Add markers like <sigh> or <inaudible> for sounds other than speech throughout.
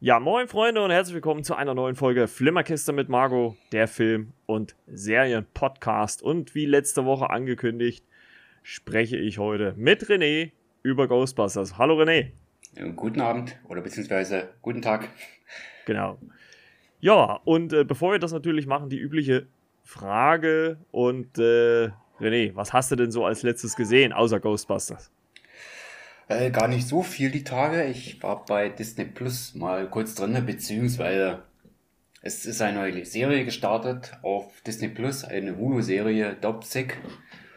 Ja, moin Freunde und herzlich willkommen zu einer neuen Folge Flimmerkiste mit Margot, der Film- und Serien-Podcast. Und wie letzte Woche angekündigt, spreche ich heute mit René über Ghostbusters. Hallo René. Guten Abend oder beziehungsweise guten Tag. Genau. Ja, und äh, bevor wir das natürlich machen, die übliche Frage und äh, René, was hast du denn so als letztes gesehen, außer Ghostbusters? Äh, gar nicht so viel die Tage. Ich war bei Disney Plus mal kurz drin, beziehungsweise es ist eine neue Serie gestartet auf Disney Plus, eine Hulu-Serie Dopsic.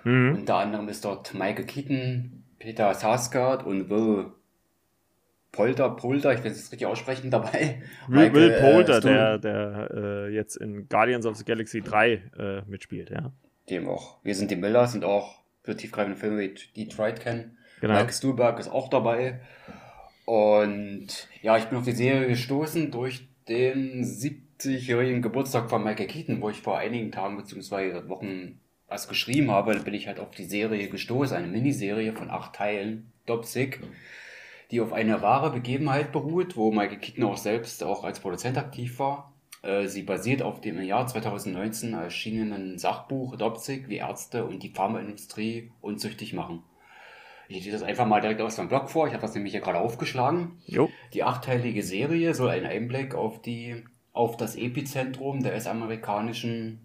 Mhm. Unter anderem ist dort Michael Keaton, Peter Sarsgaard und Will Polter, Polter, ich will es richtig aussprechen, dabei. Will, Will Polter, äh, der, der äh, jetzt in Guardians of the Galaxy 3 äh, mitspielt, ja. Dem auch. Wir sind die Miller, sind auch für tiefgreifende Filme wie Detroit kennen. Genau. Mike Stuhlberg ist auch dabei. Und ja, ich bin auf die Serie gestoßen durch den 70-jährigen Geburtstag von Michael Keaton, wo ich vor einigen Tagen bzw. Wochen was geschrieben habe. Da bin ich halt auf die Serie gestoßen, eine Miniserie von acht Teilen, Dopsic, die auf eine wahre Begebenheit beruht, wo Michael Keaton auch selbst auch als Produzent aktiv war. Äh, sie basiert auf dem im Jahr 2019 erschienenen Sachbuch Dopsic, wie Ärzte und die Pharmaindustrie unzüchtig machen. Ich lese das einfach mal direkt aus dem Blog vor. Ich habe das nämlich hier gerade aufgeschlagen. Jo. Die achteilige Serie soll einen Einblick auf die auf das Epizentrum der US-amerikanischen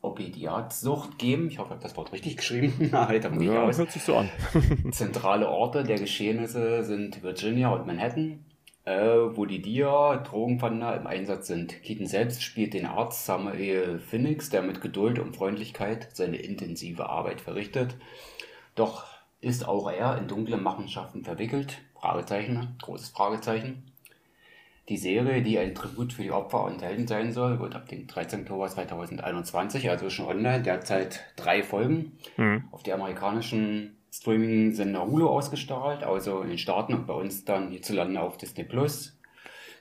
Opiatsucht geben. Ich hoffe, ich habe das Wort richtig geschrieben. <laughs> halt, ja, aus. hört sich so an. <laughs> Zentrale Orte der Geschehnisse sind Virginia und Manhattan, äh, wo die Dia, Drogenpfander im Einsatz sind. Keaton selbst spielt den Arzt Samuel Phoenix, der mit Geduld und Freundlichkeit seine intensive Arbeit verrichtet. Doch ist auch er in dunkle Machenschaften verwickelt? Fragezeichen, großes Fragezeichen. Die Serie, die ein Tribut für die Opfer und Helden sein soll, wird ab dem 13. Oktober 2021, also schon online, derzeit drei Folgen, mhm. auf die amerikanischen Streaming-Sender Hulu ausgestrahlt, also in den Staaten und bei uns dann hierzulande auf Disney Plus.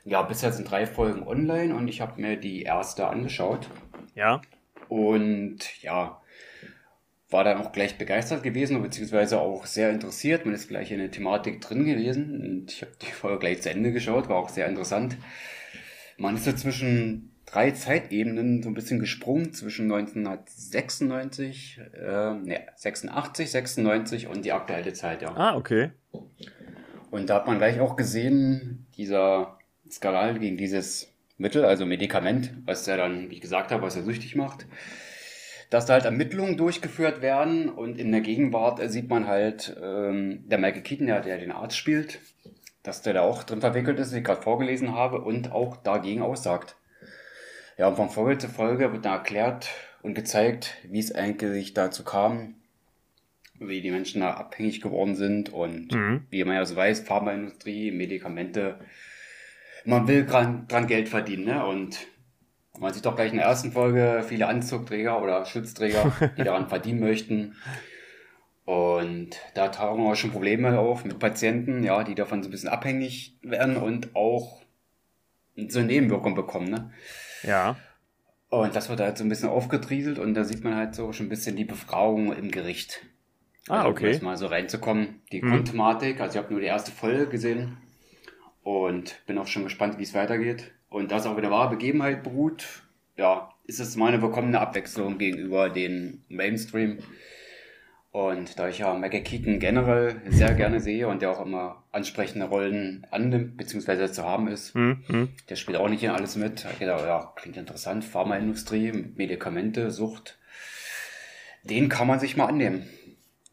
Ja, bisher sind drei Folgen online und ich habe mir die erste angeschaut. Ja. Und ja, war dann auch gleich begeistert gewesen, beziehungsweise auch sehr interessiert. Man ist gleich in der Thematik drin gewesen und ich habe die Folge gleich zu Ende geschaut, war auch sehr interessant. Man ist so zwischen drei Zeitebenen so ein bisschen gesprungen, zwischen 1996, äh, ne, 86, 96 und die aktuelle Zeit, ja. Ah, okay. Und da hat man gleich auch gesehen, dieser Skandal gegen dieses Mittel, also Medikament, was er dann, wie ich gesagt habe, was er süchtig macht dass da halt Ermittlungen durchgeführt werden und in der Gegenwart sieht man halt ähm, der Michael Keaton, der, der den Arzt spielt, dass der da auch drin verwickelt ist, wie ich gerade vorgelesen habe, und auch dagegen aussagt. Ja, und von Folge zu Folge wird da erklärt und gezeigt, wie es eigentlich dazu kam, wie die Menschen da abhängig geworden sind und mhm. wie man ja so weiß, Pharmaindustrie, Medikamente, man will dran, dran Geld verdienen, ne? Und man sieht doch gleich in der ersten Folge viele Anzugträger oder Schützträger, die <laughs> daran verdienen möchten. Und da tauchen auch schon Probleme auf mit Patienten, ja, die davon so ein bisschen abhängig werden und auch so eine Nebenwirkung bekommen, ne? Ja. Und das wird halt so ein bisschen aufgetrieselt und da sieht man halt so schon ein bisschen die Befragung im Gericht. Ah, also, okay. Um mal so reinzukommen. Die hm. Grundthematik, also ich habe nur die erste Folge gesehen und bin auch schon gespannt, wie es weitergeht und das auch wieder wahre Begebenheit beruht, ja, ist es meine willkommene Abwechslung gegenüber den Mainstream. Und da ich ja Michael Keaton generell sehr gerne sehe und der auch immer ansprechende Rollen annimmt, beziehungsweise zu haben ist, mhm. der spielt auch nicht in alles mit. Ich dachte, ja, klingt interessant, Pharmaindustrie, Medikamente, Sucht. Den kann man sich mal annehmen.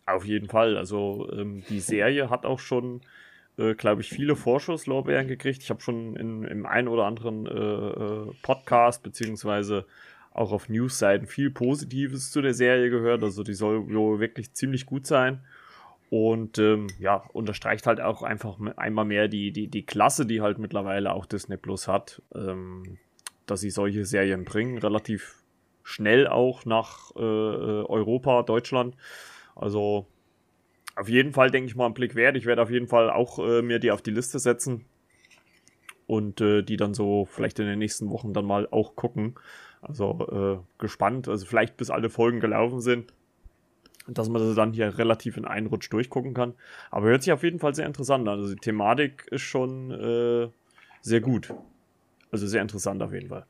Auf jeden Fall. Also ähm, die Serie hat auch schon äh, glaube ich, viele Vorschusslorbeeren gekriegt. Ich habe schon in, im einen oder anderen äh, äh, Podcast beziehungsweise auch auf News-Seiten viel Positives zu der Serie gehört. Also die soll wirklich ziemlich gut sein. Und ähm, ja, unterstreicht halt auch einfach einmal mehr die, die, die Klasse, die halt mittlerweile auch Disney Plus hat, ähm, dass sie solche Serien bringen, relativ schnell auch nach äh, äh Europa, Deutschland. Also auf jeden Fall, denke ich mal, ein Blick wert. Ich werde auf jeden Fall auch äh, mir die auf die Liste setzen und äh, die dann so vielleicht in den nächsten Wochen dann mal auch gucken. Also äh, gespannt, also vielleicht bis alle Folgen gelaufen sind, dass man das dann hier relativ in einen Rutsch durchgucken kann. Aber hört sich auf jeden Fall sehr interessant an. Also die Thematik ist schon, äh, sehr gut. Also sehr interessant auf jeden Fall.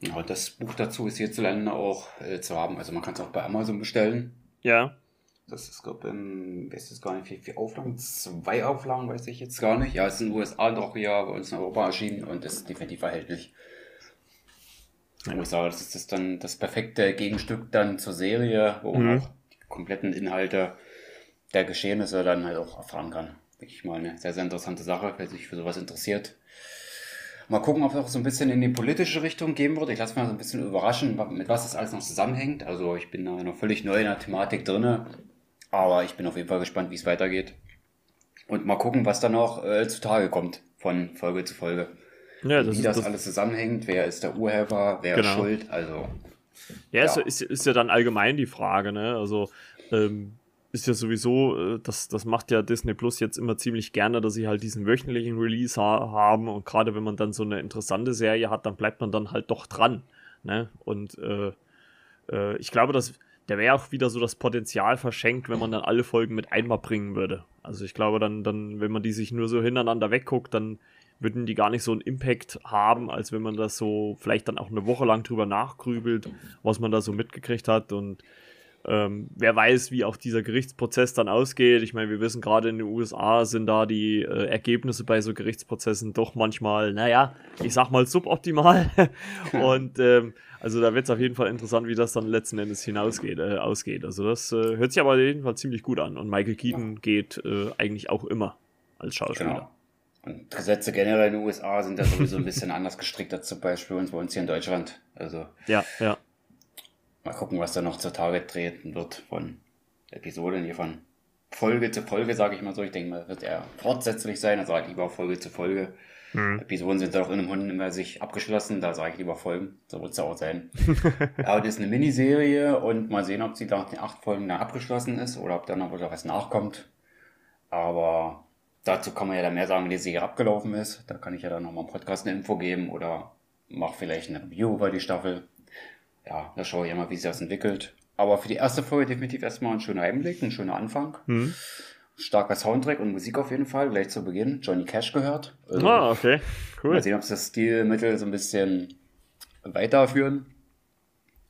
Ja, das Buch dazu ist hierzulande auch äh, zu haben. Also man kann es auch bei Amazon bestellen. Ja. Das ist, glaube ich, weiß es gar nicht, wie viele Auflagen? Zwei Auflagen, weiß ich jetzt gar nicht. Ja, es ist in den USA doch ja bei uns in Europa erschienen und ist definitiv erhältlich. Ja. Ich sage, das ist dann das perfekte Gegenstück dann zur Serie, wo man mhm. auch die kompletten Inhalte der Geschehnisse dann halt auch erfahren kann. Ich mal eine sehr, sehr interessante Sache, wer sich für sowas interessiert. Mal gucken, ob es auch so ein bisschen in die politische Richtung gehen wird. Ich lasse mich mal so ein bisschen überraschen, mit was das alles noch zusammenhängt. Also ich bin da noch völlig neu in der Thematik drinne. Aber ich bin auf jeden Fall gespannt, wie es weitergeht. Und mal gucken, was dann noch äh, zutage kommt von Folge zu Folge. Ja, das wie das, das, alles zusammenhängt, wer ist der Urheber, wer genau. ist schuld, also. Ja, ja. Ist, ist, ja dann allgemein die Frage, ne? Also, ähm, ist ja sowieso, äh, das, das macht ja Disney Plus jetzt immer ziemlich gerne, dass sie halt diesen wöchentlichen Release ha haben und gerade wenn man dann so eine interessante Serie hat, dann bleibt man dann halt doch dran. Ne? Und äh, äh, ich glaube, dass der wäre auch wieder so das Potenzial verschenkt, wenn man dann alle Folgen mit einmal bringen würde. Also ich glaube dann, dann, wenn man die sich nur so hintereinander wegguckt, dann würden die gar nicht so einen Impact haben, als wenn man das so vielleicht dann auch eine Woche lang drüber nachgrübelt, was man da so mitgekriegt hat. Und ähm, wer weiß, wie auch dieser Gerichtsprozess dann ausgeht. Ich meine, wir wissen gerade in den USA sind da die äh, Ergebnisse bei so Gerichtsprozessen doch manchmal, naja, ich sag mal suboptimal. <laughs> Und ähm, also da wird es auf jeden Fall interessant, wie das dann letzten Endes hinausgeht, äh, ausgeht. Also das äh, hört sich aber auf jeden Fall ziemlich gut an. Und Michael Keaton ja. geht äh, eigentlich auch immer als Schauspieler. Genau. Und Gesetze generell in den USA sind da sowieso ein bisschen <laughs> anders gestrickt als zum Beispiel uns bei uns hier in Deutschland. Also ja, ja. Mal gucken, was da noch zutage treten wird von Episoden hier von Folge zu Folge, sage ich mal so. Ich denke mal, wird eher fortsetzlich sein, also halt lieber Folge zu Folge. Mhm. Episoden sind auch in einem Hund immer sich abgeschlossen, da sage ich lieber Folgen, so wird es auch sein. <laughs> Aber das ist eine Miniserie und mal sehen, ob sie nach den acht Folgen dann abgeschlossen ist oder ob dann noch was nachkommt. Aber dazu kann man ja dann mehr sagen, wenn die Serie abgelaufen ist. Da kann ich ja dann nochmal im Podcast eine Info geben oder mache vielleicht eine Review über die Staffel. Ja, da schaue ich immer, wie sich das entwickelt. Aber für die erste Folge definitiv erstmal ein schöner Einblick, ein schöner Anfang. Mhm starker Soundtrack und Musik auf jeden Fall, gleich zu Beginn. Johnny Cash gehört. Also, ah, okay. Cool. Mal sehen, ob sie das Stilmittel so ein bisschen weiterführen.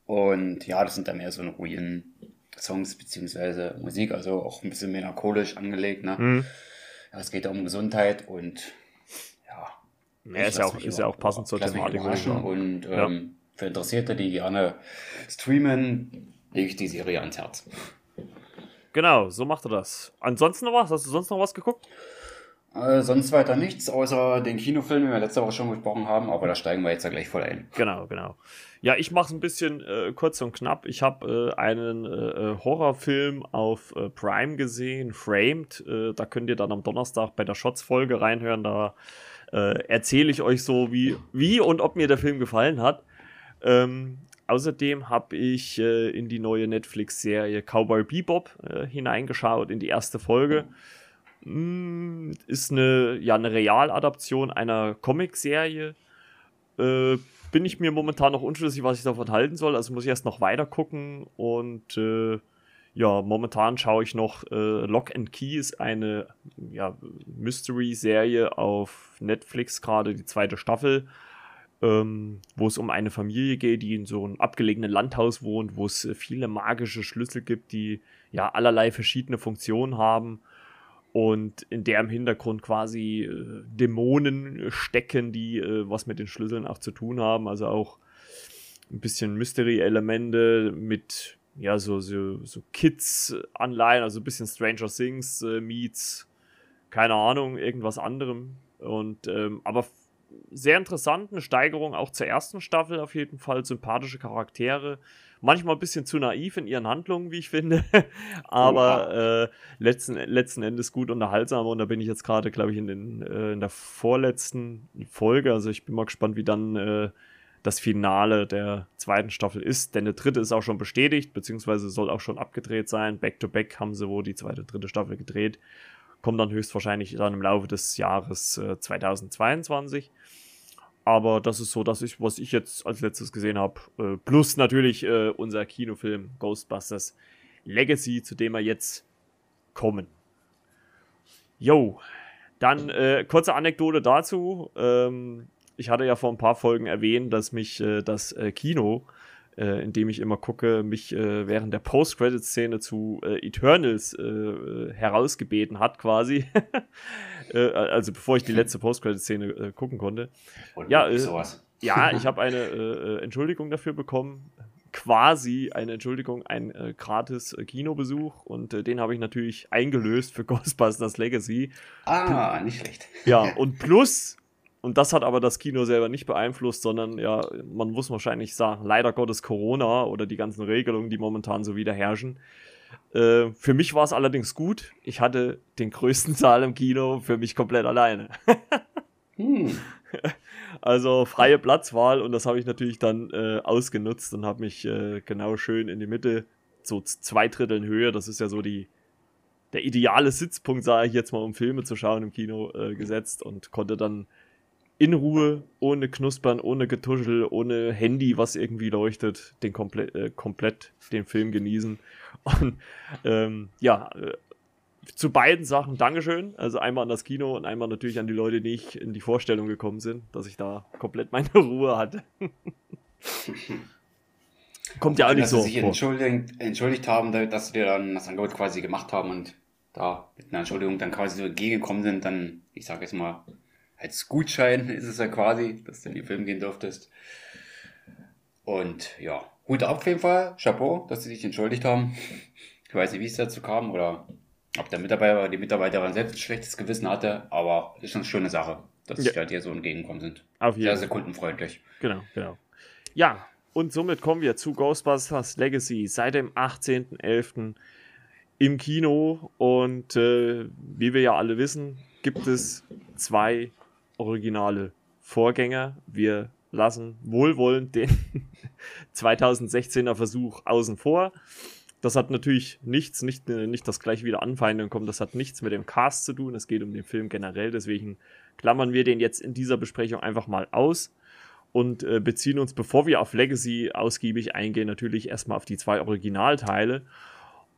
Und ja, das sind dann mehr so ruhigen Songs beziehungsweise Musik, also auch ein bisschen melancholisch angelegt. Ne? Mhm. Ja, es geht um Gesundheit und ja. Ja, ist ja auch, ist ja auch passend zur Thematik. Und ähm, ja. für Interessierte, die gerne streamen, lege ich die Serie ans Herz. Genau, so macht er das. Ansonsten noch was? Hast du sonst noch was geguckt? Äh, sonst weiter nichts, außer den Kinofilm, den wir letzte Woche schon gesprochen haben, aber da steigen wir jetzt ja gleich voll ein. Genau, genau. Ja, ich mache es ein bisschen äh, kurz und knapp. Ich habe äh, einen äh, äh, Horrorfilm auf äh, Prime gesehen, Framed. da könnt ihr dann am Donnerstag bei der Shots-Folge reinhören. Da erzähle ich euch so, wie, wie und ob mir der Film gefallen hat. Ähm, Außerdem habe ich äh, in die neue Netflix-Serie Cowboy Bebop äh, hineingeschaut, in die erste Folge. Mm, ist eine, ja, eine Realadaption einer Comicserie. Äh, bin ich mir momentan noch unschlüssig, was ich davon halten soll. Also muss ich erst noch weiter gucken. Und äh, ja, momentan schaue ich noch äh, Lock and Key ist eine ja, Mystery-Serie auf Netflix, gerade die zweite Staffel ähm, wo es um eine Familie geht, die in so einem abgelegenen Landhaus wohnt, wo es äh, viele magische Schlüssel gibt, die ja allerlei verschiedene Funktionen haben und in der im Hintergrund quasi äh, Dämonen stecken, die äh, was mit den Schlüsseln auch zu tun haben, also auch ein bisschen Mystery-Elemente mit ja so so, so Kids-Anleihen, also ein bisschen Stranger Things äh, meets keine Ahnung irgendwas anderem. Und ähm, aber sehr interessant, eine Steigerung auch zur ersten Staffel auf jeden Fall, sympathische Charaktere, manchmal ein bisschen zu naiv in ihren Handlungen, wie ich finde, <laughs> aber äh, letzten, letzten Endes gut unterhaltsam und da bin ich jetzt gerade, glaube ich, in, den, äh, in der vorletzten Folge, also ich bin mal gespannt, wie dann äh, das Finale der zweiten Staffel ist, denn der dritte ist auch schon bestätigt, beziehungsweise soll auch schon abgedreht sein, Back-to-Back -back haben sie wohl die zweite, dritte Staffel gedreht kommt dann höchstwahrscheinlich dann im Laufe des Jahres äh, 2022. Aber das ist so, das ist, was ich jetzt als letztes gesehen habe. Äh, plus natürlich äh, unser Kinofilm Ghostbusters Legacy, zu dem wir jetzt kommen. Jo, Dann äh, kurze Anekdote dazu. Ähm, ich hatte ja vor ein paar Folgen erwähnt, dass mich äh, das äh, Kino, äh, in dem ich immer gucke, mich äh, während der Post-Credit-Szene zu äh, Eternals äh, herausgebeten hat, quasi. <laughs> also bevor ich die letzte Post-Credit-Szene gucken konnte. Und ja, ja, <laughs> ich habe eine Entschuldigung dafür bekommen quasi eine Entschuldigung, ein äh, gratis äh, Kinobesuch und äh, den habe ich natürlich eingelöst für <laughs> Ghostbusters Legacy. Ah, nicht schlecht. Ja, und plus, und das hat aber das Kino selber nicht beeinflusst, sondern ja, man muss wahrscheinlich sagen, leider Gottes Corona oder die ganzen Regelungen, die momentan so wieder herrschen. Äh, für mich war es allerdings gut. Ich hatte den größten <laughs> Saal im Kino für mich komplett alleine. hm. <laughs> Also freie Platzwahl und das habe ich natürlich dann äh, ausgenutzt und habe mich äh, genau schön in die Mitte, so zwei Dritteln Höhe, das ist ja so die, der ideale Sitzpunkt, sage ich jetzt mal, um Filme zu schauen im Kino äh, gesetzt und konnte dann in Ruhe, ohne Knuspern, ohne Getuschel, ohne Handy, was irgendwie leuchtet, den komplett, äh, komplett den Film genießen. <laughs> Und ähm, ja, äh, zu beiden Sachen Dankeschön. Also einmal an das Kino und einmal natürlich an die Leute, die nicht in die Vorstellung gekommen sind, dass ich da komplett meine <laughs> Ruhe hatte. <laughs> Kommt ja auch nicht dass so. Dass sie sich entschuldigt, entschuldigt haben, dass wir dann das Angebot quasi gemacht haben und da mit einer Entschuldigung dann quasi so entgegengekommen sind, dann, ich sage jetzt mal, als Gutschein ist es ja quasi, dass du in die Film gehen durftest. Und ja, Hut ab auf jeden Fall, Chapeau, dass sie sich entschuldigt haben. Ich weiß nicht, wie es dazu kam oder ob der Mitarbeiter oder die Mitarbeiterin selbst ein schlechtes Gewissen hatte, aber ist schon eine schöne Sache, dass ja. sie halt hier so entgegengekommen sind. Auf jeden sehr, sehr kundenfreundlich. Genau, genau. Ja, und somit kommen wir zu Ghostbusters Legacy seit dem 18.11. im Kino. Und äh, wie wir ja alle wissen, gibt es zwei originale Vorgänger. Wir lassen wohlwollend den <laughs> 2016er Versuch außen vor. Das hat natürlich nichts, nicht, äh, nicht das gleich wieder anfeinden kommt, das hat nichts mit dem Cast zu tun. Es geht um den Film generell, deswegen klammern wir den jetzt in dieser Besprechung einfach mal aus und äh, beziehen uns, bevor wir auf Legacy ausgiebig eingehen, natürlich erstmal auf die zwei Originalteile.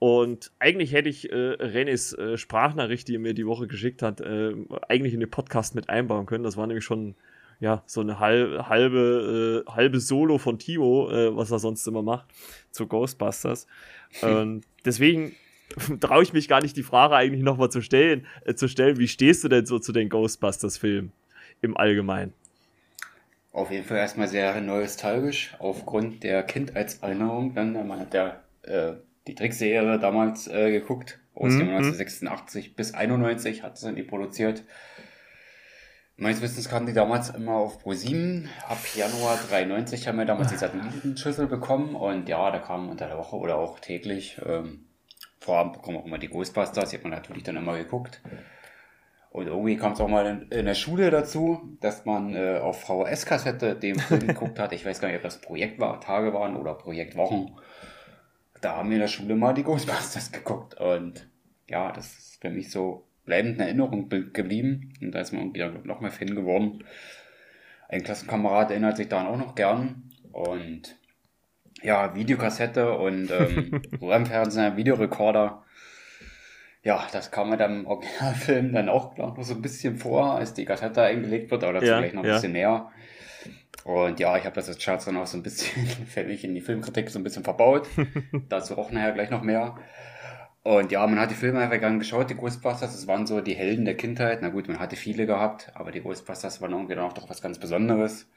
Und eigentlich hätte ich äh, Renés äh, Sprachnachricht, die er mir die Woche geschickt hat, äh, eigentlich in den Podcast mit einbauen können. Das war nämlich schon ja, so eine halbe, halbe, äh, halbe Solo von Timo, äh, was er sonst immer macht, zu Ghostbusters. <laughs> Und deswegen traue ich mich gar nicht, die Frage eigentlich nochmal zu stellen, äh, zu stellen, wie stehst du denn so zu den Ghostbusters-Filmen im Allgemeinen? Auf jeden Fall erstmal sehr nostalgisch, aufgrund der Kindheitserinnerung. Dann, hat ja äh, die Trickserie damals äh, geguckt, aus mhm. 1986 bis 91 hat sie die produziert. Meines Wissens kamen die damals immer auf Pro7. Ab Januar 93 haben wir damals die Satellitenschüssel bekommen und ja, da kamen unter der Woche oder auch täglich ähm, Vorabend kommen auch immer die Ghostbusters, die hat man natürlich dann immer geguckt. Und irgendwie kam es auch mal in, in, der Schule dazu, dass man äh, auf VHS-Kassette den Film <laughs> geguckt hat. Ich weiß gar nicht, ob das Projekt war, Tage waren oder Projektwochen. Da haben wir in der Schule mal die Ghostbusters <laughs> geguckt. Und ja, das ist für mich so bleibend in Erinnerung geblieben. Und da ist man wieder noch mehr Fan geworden. Ein Klassenkamerad erinnert sich daran auch noch gern. Und ja, Videokassette und ähm, <laughs> Röhrenfernseher, Videorekorder. Ja, das kam mir dann im Originalfilm dann auch noch so ein bisschen vor, als die Kassette eingelegt wird, aber dazu ja, gleich noch ein ja. bisschen mehr. Und ja, ich habe das als Charts dann auch so ein bisschen, <laughs> fällig in die Filmkritik so ein bisschen verbaut. <laughs> dazu auch nachher gleich noch mehr. Und ja, man hat die Filme einfach gern geschaut, die Ghostbusters, das waren so die Helden der Kindheit. Na gut, man hatte viele gehabt, aber die Ghostbusters waren irgendwie dann auch doch was ganz Besonderes.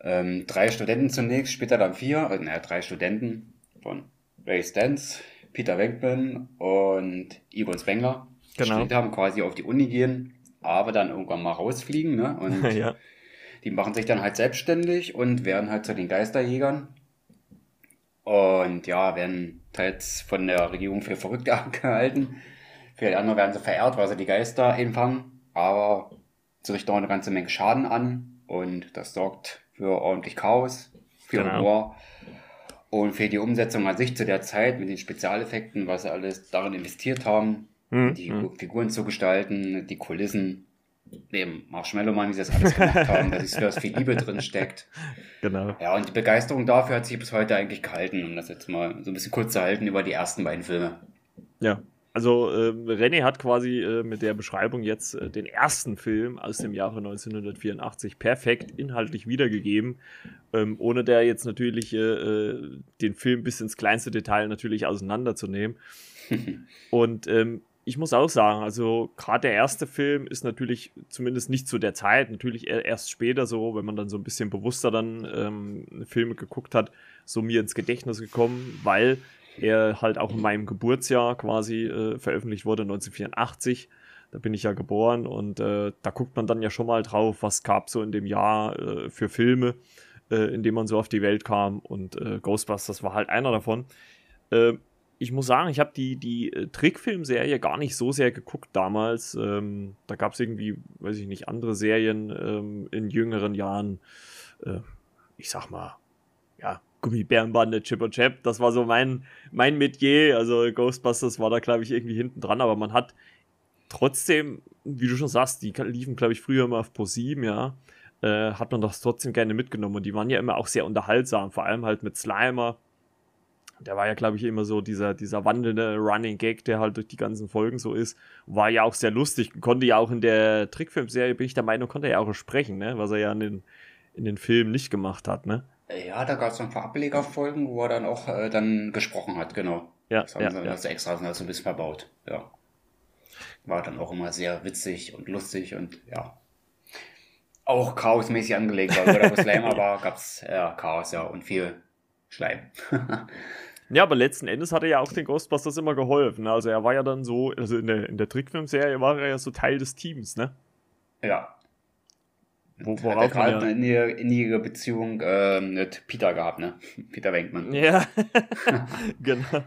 Ähm, drei Studenten zunächst, später dann vier, also, naja, drei Studenten von Ray Stantz, Peter Venkman und Ivan Spengler. Genau. Die haben quasi auf die Uni gehen, aber dann irgendwann mal rausfliegen, ne? Und <laughs> ja. Die machen sich dann halt selbstständig und werden halt zu den Geisterjägern. Und ja, werden teils von der Regierung für verrückt <laughs> gehalten. Viele andere werden sie verehrt, weil sie die Geister einfangen. Aber sie richten auch eine ganze Menge Schaden an. Und das sorgt für ordentlich Chaos, für genau. Humor. Und für die Umsetzung an sich zu der Zeit mit den Spezialeffekten, was sie alles darin investiert haben, mhm. die mhm. Figuren zu gestalten, die Kulissen, dem Marshmallow-Mann, wie sie das alles gemacht <laughs> haben, dass da viel Liebe drin steckt. Genau. Ja, und die Begeisterung dafür hat sich bis heute eigentlich gehalten, um das jetzt mal so ein bisschen kurz zu halten über die ersten beiden Filme. Ja. Also äh, René hat quasi äh, mit der Beschreibung jetzt äh, den ersten Film aus dem Jahre 1984 perfekt inhaltlich wiedergegeben, ähm, ohne der jetzt natürlich äh, äh, den Film bis ins kleinste Detail natürlich auseinanderzunehmen. <laughs> Und ähm, ich muss auch sagen, also gerade der erste Film ist natürlich zumindest nicht zu der Zeit, natürlich erst später so, wenn man dann so ein bisschen bewusster dann ähm, Filme geguckt hat, so mir ins Gedächtnis gekommen, weil er halt auch in meinem Geburtsjahr quasi äh, veröffentlicht wurde, 1984. Da bin ich ja geboren und äh, da guckt man dann ja schon mal drauf, was gab so in dem Jahr äh, für Filme, äh, in denen man so auf die Welt kam und äh, Ghostbusters war halt einer davon. Äh, ich muss sagen, ich habe die, die Trickfilmserie gar nicht so sehr geguckt damals. Ähm, da gab es irgendwie, weiß ich nicht, andere Serien ähm, in jüngeren Jahren. ich sag mal, ja, Gummibärenbande, Chip und Chap. Das war so mein, mein Metier. Also Ghostbusters war da, glaube ich, irgendwie hinten dran, aber man hat trotzdem, wie du schon sagst, die liefen, glaube ich, früher immer auf Pro 7, ja. Äh, hat man das trotzdem gerne mitgenommen und die waren ja immer auch sehr unterhaltsam, vor allem halt mit Slimer. Der war ja, glaube ich, immer so dieser, dieser wandelnde Running Gag, der halt durch die ganzen Folgen so ist. War ja auch sehr lustig. Konnte ja auch in der Trickfilmserie, bin ich der Meinung, konnte er ja auch sprechen, ne? Was er ja in den, in den Filmen nicht gemacht hat, ne? Ja, da gab es ein paar Ablegerfolgen, wo er dann auch äh, dann gesprochen hat, genau. Ja, das haben ja, sie ja. das extra so ein bisschen verbaut, ja. War dann auch immer sehr witzig und lustig und ja. Auch chaosmäßig angelegt, weil Slimer war, gab es ja, Chaos, ja, und viel Schleim. <laughs> ja, aber letzten Endes hat er ja auch den Ghostbusters immer geholfen. Also er war ja dann so, also in der, in der Trickfilmserie war er ja so Teil des Teams, ne? Ja, wo, worauf hat er gerade eine innige Beziehung äh, mit Peter gehabt, ne? <laughs> Peter Wenkmann. Ja, <laughs> genau.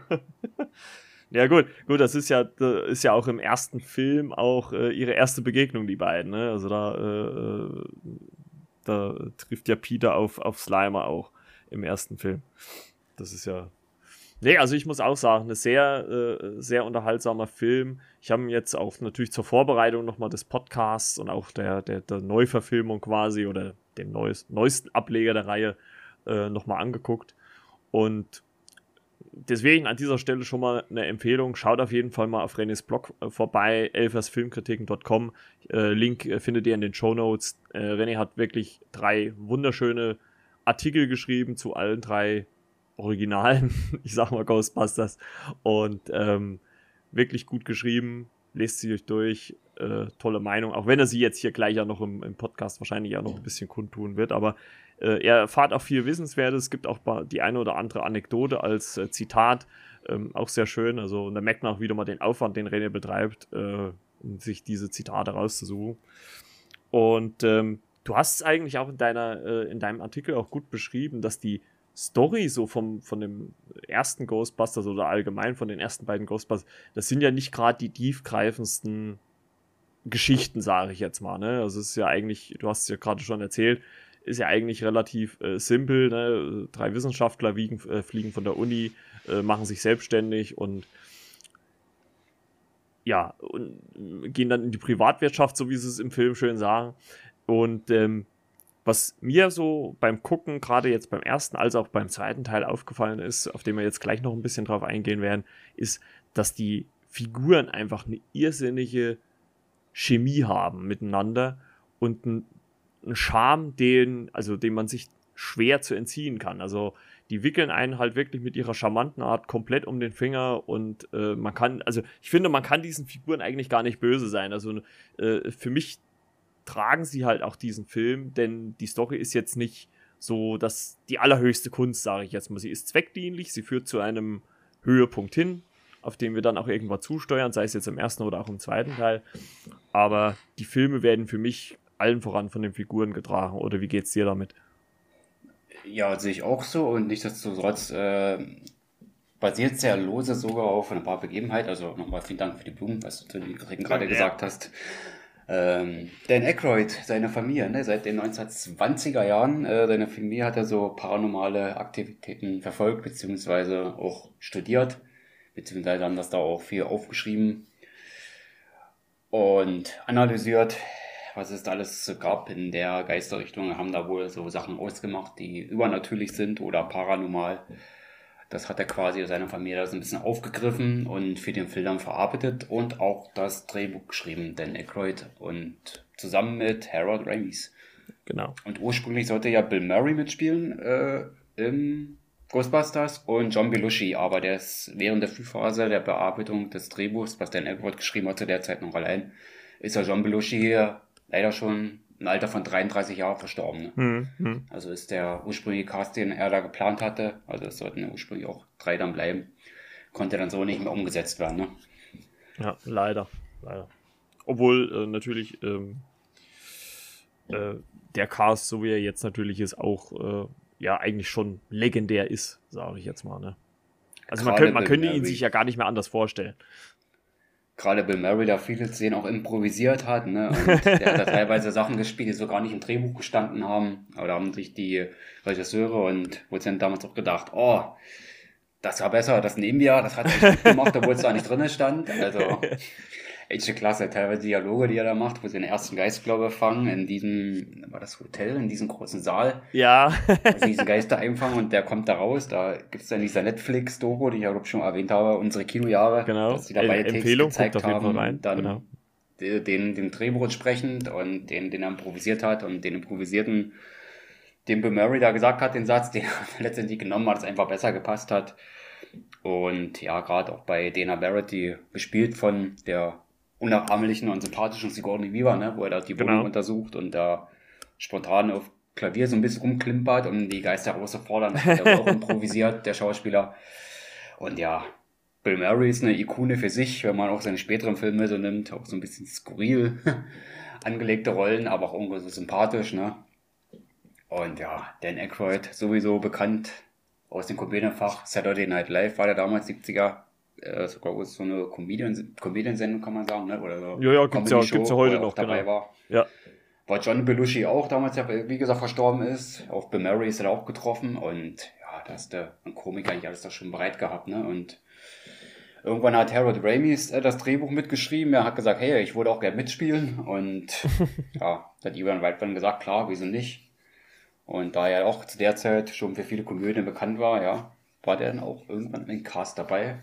Ja gut, gut, das ist ja, das ist ja auch im ersten Film auch äh, ihre erste Begegnung, die beiden. Ne? Also da, äh, da trifft ja Peter auf, auf Slimer auch im ersten Film. Das ist ja Nee, also ich muss auch sagen, ein sehr, äh, sehr unterhaltsamer Film. Ich habe ihn jetzt auch natürlich zur Vorbereitung nochmal des Podcasts und auch der, der, der Neuverfilmung quasi oder dem neues, neuesten Ableger der Reihe äh, nochmal angeguckt. Und deswegen an dieser Stelle schon mal eine Empfehlung. Schaut auf jeden Fall mal auf Renés Blog äh, vorbei, elfersfilmkritiken.com. Äh, Link äh, findet ihr in den Show Notes. René hat wirklich drei wunderschöne Artikel geschrieben zu allen drei Originalen, <laughs> ich sag mal Ghostbusters. Und ähm, wirklich gut geschrieben. Lest sie euch durch. Äh, tolle Meinung. Auch wenn er sie jetzt hier gleich ja noch im, im Podcast wahrscheinlich ja noch ein bisschen kundtun wird. Aber äh, er erfahrt auch viel Wissenswertes. Es gibt auch die eine oder andere Anekdote als äh, Zitat. Ähm, auch sehr schön. Also da merkt man auch wieder mal den Aufwand, den René betreibt, äh, um sich diese Zitate rauszusuchen. Und ähm, du hast es eigentlich auch in deiner, äh, in deinem Artikel auch gut beschrieben, dass die Story so vom, von dem ersten Ghostbusters oder allgemein von den ersten beiden Ghostbusters, das sind ja nicht gerade die tiefgreifendsten Geschichten, sage ich jetzt mal. Ne? Also es ist ja eigentlich, du hast es ja gerade schon erzählt, ist ja eigentlich relativ äh, simpel. Ne? Drei Wissenschaftler wiegen, äh, fliegen von der Uni, äh, machen sich selbstständig und ja, und gehen dann in die Privatwirtschaft, so wie sie es im Film schön sagen. Und ähm, was mir so beim Gucken, gerade jetzt beim ersten als auch beim zweiten Teil aufgefallen ist, auf den wir jetzt gleich noch ein bisschen drauf eingehen werden, ist, dass die Figuren einfach eine irrsinnige Chemie haben miteinander und einen, Charme, den, also den man sich schwer zu entziehen kann. Also die wickeln einen halt wirklich mit ihrer charmanten Art komplett um den Finger und äh, man kann, also ich finde, man kann diesen Figuren eigentlich gar nicht böse sein. Also äh, für mich tragen sie halt auch diesen Film, denn die Story ist jetzt nicht so dass die allerhöchste Kunst, sage ich jetzt mal. Sie ist zweckdienlich, sie führt zu einem Höhepunkt hin, auf den wir dann auch irgendwann zusteuern, sei es jetzt im ersten oder auch im zweiten Teil. Aber die Filme werden für mich allen voran von den Figuren getragen. Oder wie geht's dir damit? Ja, sehe ich auch so und nichtsdestotrotz äh, basiert sehr lose sogar auf ein paar Begebenheiten. Also nochmal vielen Dank für die Blumen, was du gerade ja. gesagt hast. Ähm, Dan Aykroyd, seine Familie, ne, seit den 1920er Jahren, äh, seine Familie hat er so paranormale Aktivitäten verfolgt, beziehungsweise auch studiert, beziehungsweise haben das da auch viel aufgeschrieben und analysiert, was es da alles gab in der Geisterrichtung, haben da wohl so Sachen ausgemacht, die übernatürlich sind oder paranormal. Das hat er quasi seiner Familie das ein bisschen aufgegriffen und für den Film dann verarbeitet und auch das Drehbuch geschrieben, Dan Aykroyd und zusammen mit Harold Ramis. Genau. Und ursprünglich sollte ja Bill Murray mitspielen äh, im Ghostbusters und John Belushi, aber der ist während der Frühphase der Bearbeitung des Drehbuchs, was Dan Aykroyd geschrieben hat, zu der Zeit noch allein, ist ja John Belushi hier leider schon im Alter von 33 Jahren verstorben. Ne? Hm, hm. Also ist der ursprüngliche Cast, den er da geplant hatte, also es sollten ja ursprünglich auch drei dann bleiben, konnte dann so nicht mehr umgesetzt werden. Ne? Ja, leider. leider. Obwohl äh, natürlich ähm, äh, der Cast, so wie er jetzt natürlich ist, auch äh, ja eigentlich schon legendär ist, sage ich jetzt mal. Ne? Also man, könnte, man könnte ihn sich ja gar nicht mehr anders vorstellen gerade Bill Murray da viele Szenen auch improvisiert hat. Ne? Und der hat da <laughs> teilweise Sachen gespielt, die so gar nicht im Drehbuch gestanden haben. Aber da haben sich die Regisseure und Produzenten damals auch gedacht, oh, das war besser, das nehmen wir, das hat er nicht gemacht, obwohl es da nicht drin stand. Also <laughs> echte Klasse, teilweise Dialoge, die er da macht, wo sie den ersten Geist, glaube ich, fangen, in diesem, war das Hotel, in diesem großen Saal. Ja. wo sie diesen Geister einfangen und der kommt da raus. Da gibt es dann dieser Netflix-Doku, die ich auch schon erwähnt habe, unsere Kinojahre. Genau. Dass sie da beide Empfehlung, gezeigt auf haben. Rein. Dann genau. den, den Drehbuch entsprechend und den, den er improvisiert hat und den improvisierten, den Bill Murray da gesagt hat, den Satz, <laughs> den er letztendlich genommen hat, es einfach besser gepasst hat. Und ja, gerade auch bei Dana Barrett, die gespielt von der unnachahmlichen und sympathischen Sigourney Weaver, ne, wo er da die Wohnung genau. untersucht und da spontan auf Klavier so ein bisschen rumklimpert, um die Geister herauszufordern. <laughs> Der auch improvisiert, der Schauspieler. Und ja, Bill Murray ist eine Ikone für sich, wenn man auch seine späteren Filme so nimmt, auch so ein bisschen skurril <laughs> angelegte Rollen, aber auch irgendwo so sympathisch, ne? Und ja, Dan Aykroyd, sowieso bekannt aus dem Komödienfach Saturday Night Live, war der damals 70er äh, sogar so eine Comedian, Comedian-Sendung, kann man sagen, ne? Oder so ja, ja, gibt's ja, gibt's ja heute noch, dabei genau. war. Ja. Weil John Belushi auch damals ja, wie gesagt, verstorben ist. Auf Bill Murray ist er auch getroffen und ja, da ist der ein Komiker eigentlich alles da schon bereit gehabt, ne? Und irgendwann hat Harold Ramis äh, das Drehbuch mitgeschrieben. Er hat gesagt, hey, ich würde auch gerne mitspielen. Und <laughs> ja, hat Ivan Weidmann gesagt, klar, wieso nicht? Und da er auch zu der Zeit schon für viele Komödien bekannt war, ja, war der dann auch irgendwann im Cast dabei.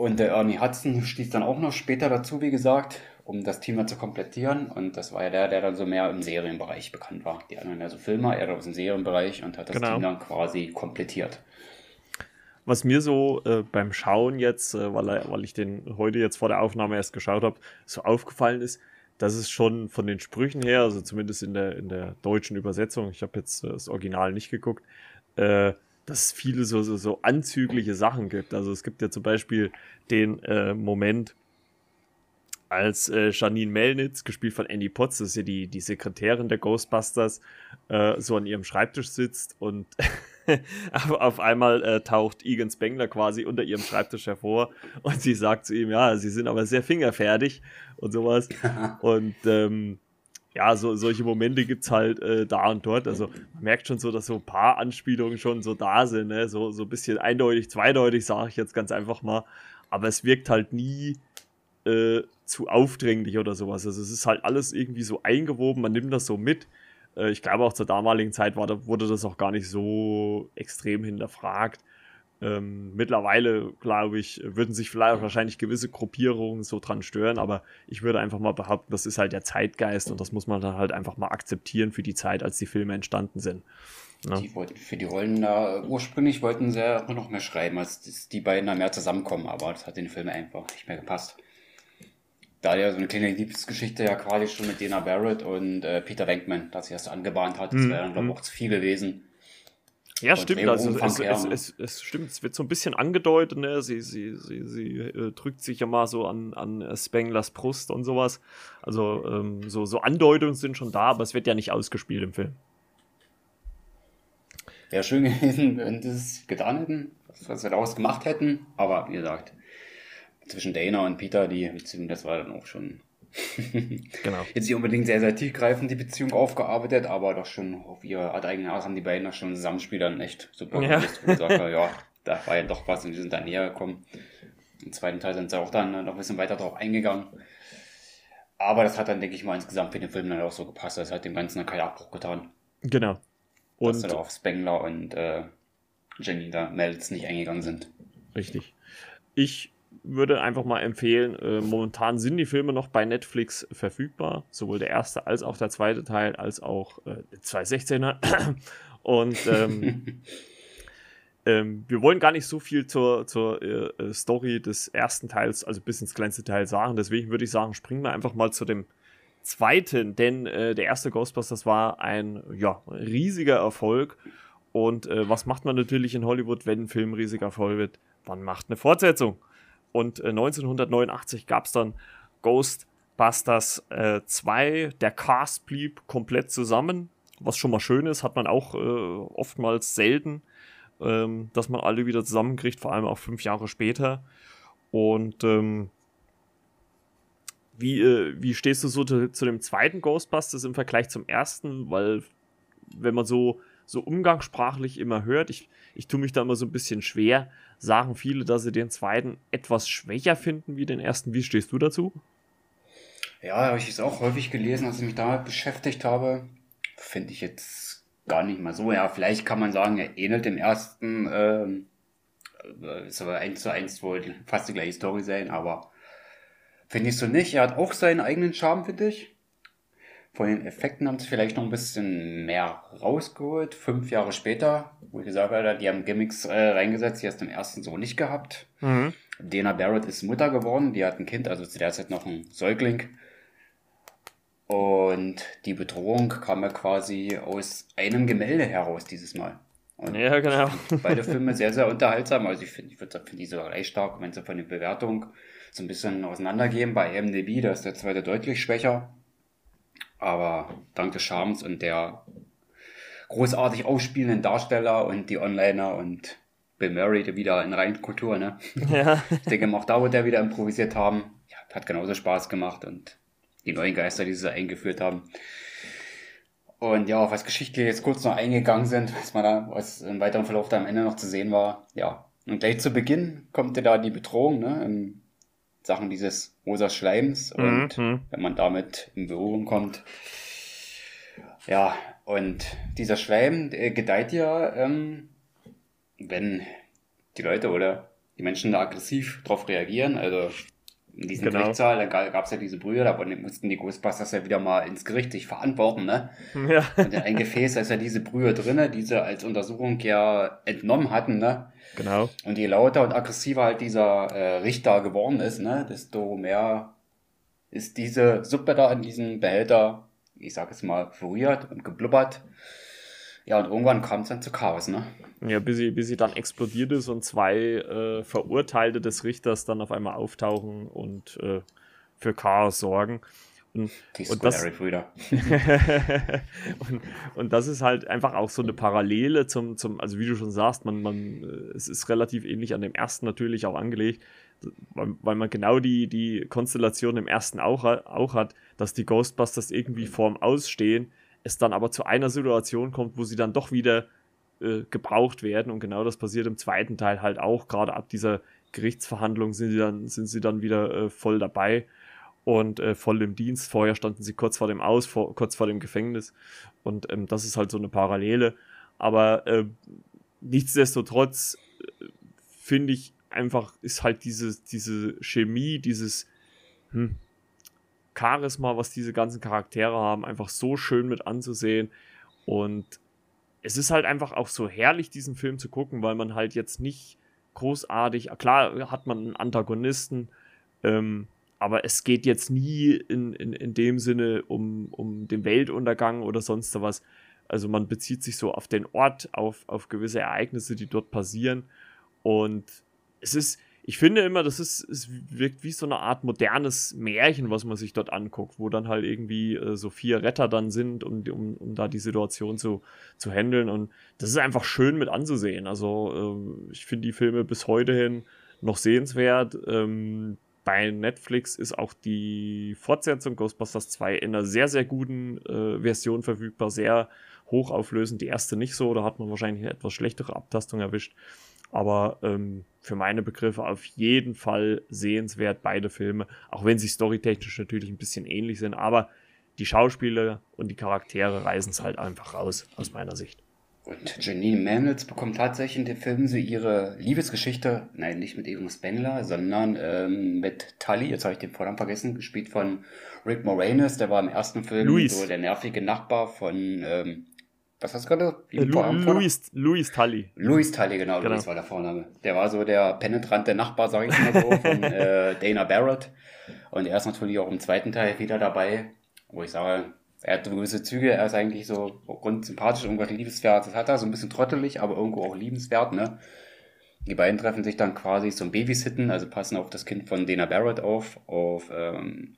Und der Ernie Hudson stieß dann auch noch später dazu, wie gesagt, um das Team zu komplettieren. Und das war ja der, der dann so mehr im Serienbereich bekannt war. Die anderen ja so Filmer, er aus dem Serienbereich und hat das genau. Team dann quasi komplettiert. Was mir so äh, beim Schauen jetzt, äh, weil, er, weil ich den heute jetzt vor der Aufnahme erst geschaut habe, so aufgefallen ist, dass es schon von den Sprüchen her, also zumindest in der, in der deutschen Übersetzung, ich habe jetzt äh, das Original nicht geguckt, äh, dass es viele so, so, so anzügliche Sachen gibt. Also es gibt ja zum Beispiel den äh, Moment, als äh, Janine Melnitz, gespielt von Andy Potts, das ist ja die, die Sekretärin der Ghostbusters, äh, so an ihrem Schreibtisch sitzt und <laughs> auf, einmal äh, taucht Egan Spengler quasi unter ihrem Schreibtisch hervor und sie sagt zu ihm, ja, sie sind aber sehr fingerfertig und sowas. <laughs> und ähm, ja, so, solche Momente gibt es halt äh, da und dort. Also man merkt schon so, dass so ein paar Anspielungen schon so da sind, ne? so, so ein bisschen eindeutig, zweideutig, sage ich jetzt ganz einfach mal. Aber es wirkt halt nie äh, zu aufdringlich oder sowas. Also es ist halt alles irgendwie so eingewoben, man nimmt das so mit. Äh, ich glaube auch zur damaligen Zeit war, wurde das auch gar nicht so extrem hinterfragt. Ähm, mittlerweile, glaube ich, würden sich vielleicht wahrscheinlich gewisse Gruppierungen so dran stören, aber ich würde einfach mal behaupten, das ist halt der Zeitgeist und das muss man dann halt einfach mal akzeptieren für die Zeit, als die Filme entstanden sind. Ja. Die wollten für die Rollen da ursprünglich wollten sie ja noch mehr schreiben, als die beiden da mehr zusammenkommen, aber das hat den Film einfach nicht mehr gepasst. Da ja so eine kleine Liebesgeschichte ja quasi schon mit Dana Barrett und äh, Peter Venkman, dass sie das angebahnt hat, das wäre dann glaube ich auch zu viel gewesen. Ja, stimmt. Also es, es, es, es, stimmt, es wird so ein bisschen angedeutet, ne? Sie, sie, sie, sie äh, drückt sich ja mal so an, an Spenglers Brust und sowas. Also ähm, so, so Andeutungen sind schon da, aber es wird ja nicht ausgespielt im Film. Wäre schön <laughs> gewesen, wenn sie es getan hätten, was wir daraus gemacht hätten. Aber wie gesagt, zwischen Dana und Peter, die Beziehung, das war dann auch schon genau. Jetzt nicht unbedingt sehr, sehr tiefgreifend die Beziehung aufgearbeitet, aber doch schon auf ihre Art eigene Art haben die beiden da schon Zusammenspiel dann echt super ja. gelöst. Ja, da war ja doch was und die sind da näher gekommen. Im zweiten Teil sind sie auch dann noch ein bisschen weiter drauf eingegangen. Aber das hat dann, denke ich mal, insgesamt für den Film dann auch so gepasst. Das hat dem Ganzen dann keinen Abbruch getan. Genau. Und dass du da auf Spengler und äh, Jenny da Melds nicht eingegangen sind. Richtig. Ich würde einfach mal empfehlen, äh, momentan sind die Filme noch bei Netflix verfügbar, sowohl der erste als auch der zweite Teil, als auch äh, 216er. <clears throat> Und ähm, <laughs> ähm, wir wollen gar nicht so viel zur, zur äh, äh, Story des ersten Teils, also bis ins kleinste Teil sagen. Deswegen würde ich sagen, springen wir einfach mal zu dem zweiten, denn äh, der erste Ghostbusters war ein ja, riesiger Erfolg. Und äh, was macht man natürlich in Hollywood, wenn ein Film riesiger Erfolg wird? Man macht eine Fortsetzung. Und äh, 1989 gab es dann Ghostbusters 2. Äh, der Cast blieb komplett zusammen, was schon mal schön ist, hat man auch äh, oftmals selten, ähm, dass man alle wieder zusammenkriegt, vor allem auch fünf Jahre später. Und ähm, wie, äh, wie stehst du so zu, dem zweiten Ghostbusters im Vergleich zum ersten? Weil, wenn man so, so umgangssprachlich immer hört, ich, ich tue mich da immer so ein bisschen schwer, sagen viele, dass sie den zweiten etwas schwächer finden wie den ersten. Wie stehst du dazu? Ja, habe ich es auch häufig gelesen, als ich mich damit beschäftigt habe. Finde ich jetzt gar nicht mal so. Ja, vielleicht kann man sagen, er ähnelt dem ersten. Ähm, ist aber eins zu eins wohl fast die gleiche Story sein, aber finde ich so nicht. Er hat auch seinen eigenen Charme, finde ich. Von den Effekten haben sie vielleicht noch ein bisschen mehr rausgeholt. Fünf Jahre später, wo ich gesagt habe, die haben Gimmicks äh, reingesetzt, die hast du im ersten so nicht gehabt. Mhm. Dana Barrett ist Mutter geworden, die hat ein Kind, also zu der Zeit noch ein Säugling. Und die Bedrohung kam ja quasi aus einem Gemälde heraus dieses Mal. Und ja, genau. Beide Filme sehr, sehr unterhaltsam. Also ich finde ich find die sogar gleich stark, wenn sie von der Bewertung so ein bisschen auseinandergehen. Bei MDB, da ist der zweite deutlich schwächer. Aber dank des Charmes und der großartig ausspielenden Darsteller und die Onliner und Bill Murray, der wieder in Reinkultur, ne? <laughs> Ja. Ich denke, auch da wird er wieder improvisiert haben. Ja, hat genauso Spaß gemacht und die neuen Geister, die sie eingeführt haben. Und ja, auf was Geschichte jetzt kurz noch eingegangen sind, was man da, was im weiteren Verlauf da am Ende noch zu sehen war. Ja, und gleich zu Beginn kommt ja da die Bedrohung, ne? In Sachen dieses rosa Schleims und mhm. wenn man damit in Berührung kommt. Ja, und dieser Schleim gedeiht ja, ähm, wenn die Leute oder die Menschen da aggressiv drauf reagieren. Also in diesem genau. Gerichtssaal, da gab es ja diese Brühe, da mussten die Ghostbusters ja wieder mal ins Gericht sich verantworten, ne? <laughs> Ja. Und in ein Gefäß, da ist ja diese Brühe drinne, die sie als Untersuchung ja entnommen hatten, ne? Genau. Und je lauter und aggressiver halt dieser äh, Richter geworden ist, ne, desto mehr ist diese Suppe da in diesem Behälter, ich sag es mal, floriert und geblubbert. Ja, und irgendwann kam es dann zu Chaos, ne? Ja, bis sie, bis sie dann explodiert ist und zwei äh, Verurteilte des Richters dann auf einmal auftauchen und äh, für Chaos sorgen. Und, Die und das, <laughs> und, und, das ist halt einfach auch so eine Parallele zum, zum also wie du schon sagst, man, man, äh, es ist relativ ähnlich an dem ersten natürlich auch angelegt, weil, weil man genau die, die Konstellation im ersten auch, auch hat, dass die Ghostbusters irgendwie vorm Ausstehen, es dann aber zu einer Situation kommt, wo sie dann doch wieder äh, gebraucht werden. Und genau das passiert im zweiten Teil halt auch, gerade ab dieser Gerichtsverhandlung sind sie dann, sind sie dann wieder äh, voll dabei und äh, voll im Dienst. Vorher standen sie kurz vor dem Aus, vor, kurz vor dem Gefängnis. Und ähm, das ist halt so eine Parallele. Aber äh, nichtsdestotrotz äh, finde ich einfach, ist halt diese, diese Chemie, dieses hm, Charisma, was diese ganzen Charaktere haben, einfach so schön mit anzusehen. Und es ist halt einfach auch so herrlich, diesen Film zu gucken, weil man halt jetzt nicht großartig, klar hat man einen Antagonisten, ähm, aber es geht jetzt nie in, in, in dem Sinne um, um den Weltuntergang oder sonst was. Also man bezieht sich so auf den Ort, auf, auf gewisse Ereignisse, die dort passieren. Und es ist, ich finde immer, das ist, es wirkt wie so eine Art modernes Märchen, was man sich dort anguckt, wo dann halt irgendwie äh, so vier Retter dann sind, um, um, um da die Situation zu, zu handeln. Und das ist einfach schön mit anzusehen. Also äh, ich finde die Filme bis heute hin noch sehenswert. Ähm, bei Netflix ist auch die Fortsetzung Ghostbusters 2 in einer sehr, sehr guten äh, Version verfügbar, sehr hochauflösend. Die erste nicht so, da hat man wahrscheinlich eine etwas schlechtere Abtastung erwischt. Aber ähm, für meine Begriffe auf jeden Fall sehenswert, beide Filme, auch wenn sie storytechnisch natürlich ein bisschen ähnlich sind, aber die Schauspieler und die Charaktere reißen es halt einfach raus, aus meiner Sicht. Und Janine Manels bekommt tatsächlich in dem Film so ihre Liebesgeschichte, nein, nicht mit Evan Spengler, sondern ähm, mit Tully, jetzt habe ich den Vornamen vergessen, gespielt von Rick Moranis, der war im ersten Film Luis. so der nervige Nachbar von, ähm, was hast du gerade? Äh, Lu Louis, Louis Tully. Louis Tully, genau, Genau. Louis war der Vorname. Der war so der penetrante Nachbar, sag ich mal so, von <laughs> äh, Dana Barrett. Und er ist natürlich auch im zweiten Teil wieder dabei, wo ich sage, er hat gewisse Züge, er ist eigentlich so grundsympathisch, irgendwas Liebenswertes hat er, so ein bisschen trottelig, aber irgendwo auch liebenswert, ne? Die beiden treffen sich dann quasi zum Babysitten, also passen auf das Kind von Dana Barrett auf, auf ähm,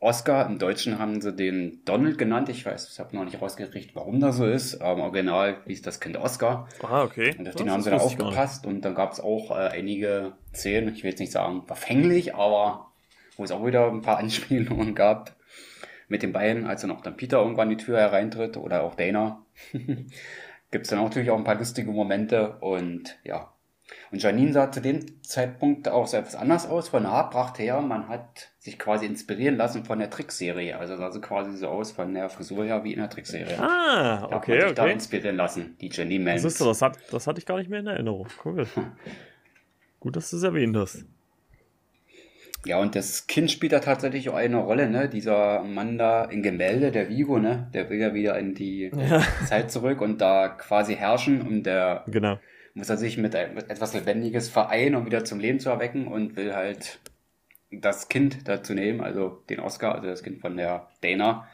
Oscar. Im Deutschen haben sie den Donald genannt. Ich weiß, ich habe noch nicht rausgekriegt, warum das so ist. Aber im Original hieß das Kind Oscar. Ah, okay. Und auf Das den haben sie dann aufgepasst. Und dann gab es auch äh, einige Szenen, ich will jetzt nicht sagen verfänglich, aber wo es auch wieder ein paar Anspielungen gab mit den beiden, als dann auch dann Peter irgendwann die Tür hereintritt oder auch Dana. <laughs> Gibt es dann auch natürlich auch ein paar lustige Momente und ja. Und Janine sah zu dem Zeitpunkt auch etwas anders aus, von der Haarpracht her. Man hat sich quasi inspirieren lassen von der Trickserie. Also sah sie quasi so aus von der Frisur her wie in der Trickserie. Ah, Da hat okay, man sich da okay. inspirieren lassen, die Janine Mans. Siehst du, das, hat, das hatte ich gar nicht mehr in Erinnerung. Cool. <laughs> Gut, dass du es erwähnt hast. Ja, und das Kind spielt da tatsächlich auch eine Rolle, ne? Dieser Mann da in Gemälde, der Vigo, ne? Der will ja wieder in die Ja. Zeit zurück und da quasi herrschen und der Genau. muss er sich mit, etwas Lebendiges vereinen, um wieder zum Leben zu erwecken und will halt das Kind dazu nehmen, also den Oscar, also das Kind von der Dana.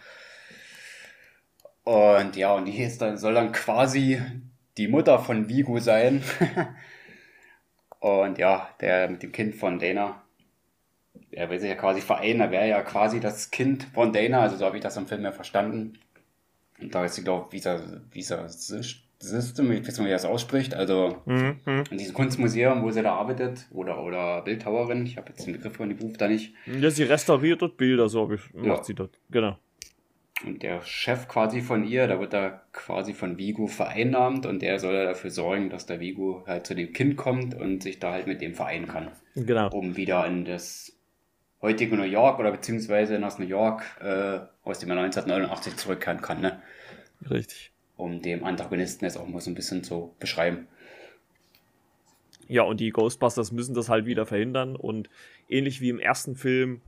Und ja, und die ist dann, soll dann quasi die Mutter von Vigo sein. <laughs> und ja, der mit dem Kind von Dana. Er will sich ja quasi vereinen, er wäre ja quasi das Kind von Dana, also so habe ich das im Film ja verstanden. Und da ist sie, glaube ich, Visa, Visa System, ich weiß nicht, wie das ausspricht, also Mhm, mhm. in diesem Kunstmuseum, wo sie da arbeitet, oder, oder Bildhauerin, ich habe jetzt den Begriff von dem Beruf da nicht. Ja, sie restauriert dort Bilder, so ich, macht Ja. sie dort. Genau. Und der Chef quasi von ihr, da wird er quasi von Vigo vereinnahmt und der soll dafür sorgen, dass der Vigo halt zu dem Kind kommt und sich da halt mit dem vereinen kann, Genau. um wieder in das heutige New York oder beziehungsweise das New York, äh, aus dem er 1989 zurückkehren kann, ne? Richtig. um dem Antagonisten jetzt auch mal so ein bisschen zu beschreiben. Ja, und die Ghostbusters müssen das halt wieder verhindern. Und ähnlich wie im ersten Film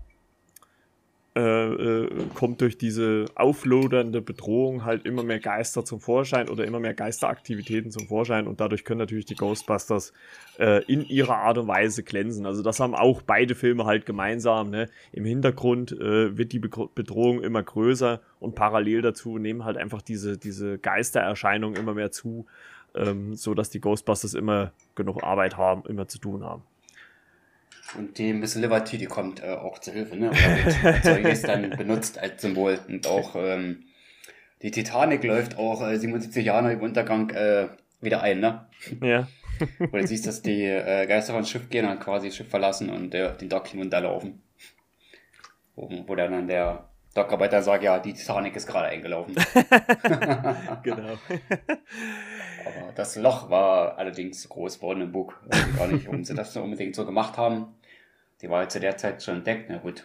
äh, äh, kommt durch diese auflodernde Bedrohung halt immer mehr Geister zum Vorschein oder immer mehr Geisteraktivitäten zum Vorschein. Und dadurch können natürlich die Ghostbusters äh, in ihrer Art und Weise glänzen. Also das haben auch beide Filme halt gemeinsam. Ne? Im Hintergrund äh, wird die Begr- Bedrohung immer größer und parallel dazu nehmen halt einfach diese, diese Geistererscheinungen immer mehr zu ähm, so die Ghostbusters immer genug Arbeit haben, immer zu tun haben. Und die Miss Liberty, die kommt äh, auch zur Hilfe, ne? Oder als solches dann <laughs> benutzt als Symbol. Und auch ähm, die Titanic läuft auch äh, 77 Jahre nach dem Untergang äh, wieder ein, ne? Ja, <laughs> Wo du siehst, dass die äh, Geister vom Schiff gehen und quasi das Schiff verlassen und äh, den Dock hinunterlaufen. Wo, wo dann der Dockarbeiter sagt, ja, die Titanic ist gerade eingelaufen. <laughs> genau. Aber das Loch war allerdings groß worden im Bug. Weiß ich gar nicht, warum sie das so unbedingt so gemacht haben. Die war ja zu der Zeit schon entdeckt. Na gut,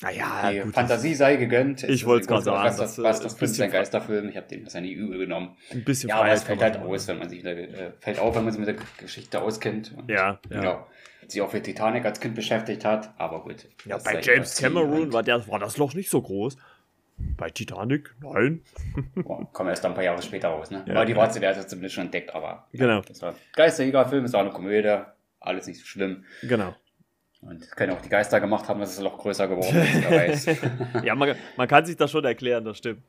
naja, die gut. Fantasie sei gegönnt. Ich wollt's grad sagen, Was das, was äh, das ist ein Geisterfilm. Ich habe den das ja nie übel genommen. Ein bisschen Ja, aber es fällt halt aus, wenn man sich äh, fällt auf, wenn man sich mit der Geschichte auskennt. Und, Ja, ja. ja. Sich auch für Titanic als Kind beschäftigt hat. Aber gut. Ja, bei James Cameron war, der, war das Loch nicht so groß. Bei Titanic? Nein. <laughs> Boah, Kommen erst dann ein paar Jahre später raus, ne? Ja, aber die ja. war zu der Zeit zumindest schon entdeckt, aber. Genau. Das war Geisterjägerfilm, ist auch eine Komödie. Alles nicht so schlimm. Genau. Und können auch die Geister gemacht haben, dass es noch größer geworden ist. <laughs> Ja, man, man kann sich das schon erklären, das stimmt.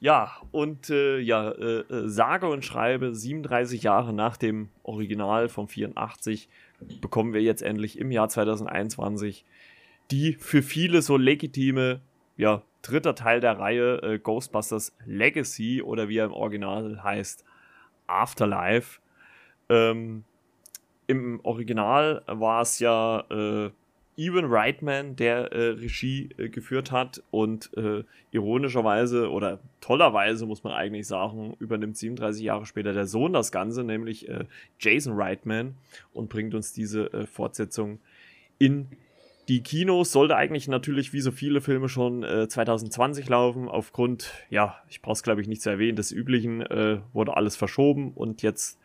Ja, und äh, ja, äh, äh, sage und schreibe, 37 Jahre nach dem Original von 84 bekommen wir jetzt endlich im Jahr 2021 die für viele so legitime, ja, dritter Teil der Reihe äh, Ghostbusters Legacy oder wie er im Original heißt, Afterlife. Ähm, Im Original war es ja äh, Ewan Reitman, der äh, Regie äh, geführt hat und äh, ironischerweise oder tollerweise muss man eigentlich sagen, übernimmt 37 Jahre später der Sohn das Ganze, nämlich äh, Jason Reitman und bringt uns diese äh, Fortsetzung in die Kinos sollte eigentlich natürlich wie so viele Filme schon äh, 2020 laufen. Aufgrund, ja, ich brauche es glaube ich nicht zu erwähnen, des Üblichen äh, wurde alles verschoben und jetzt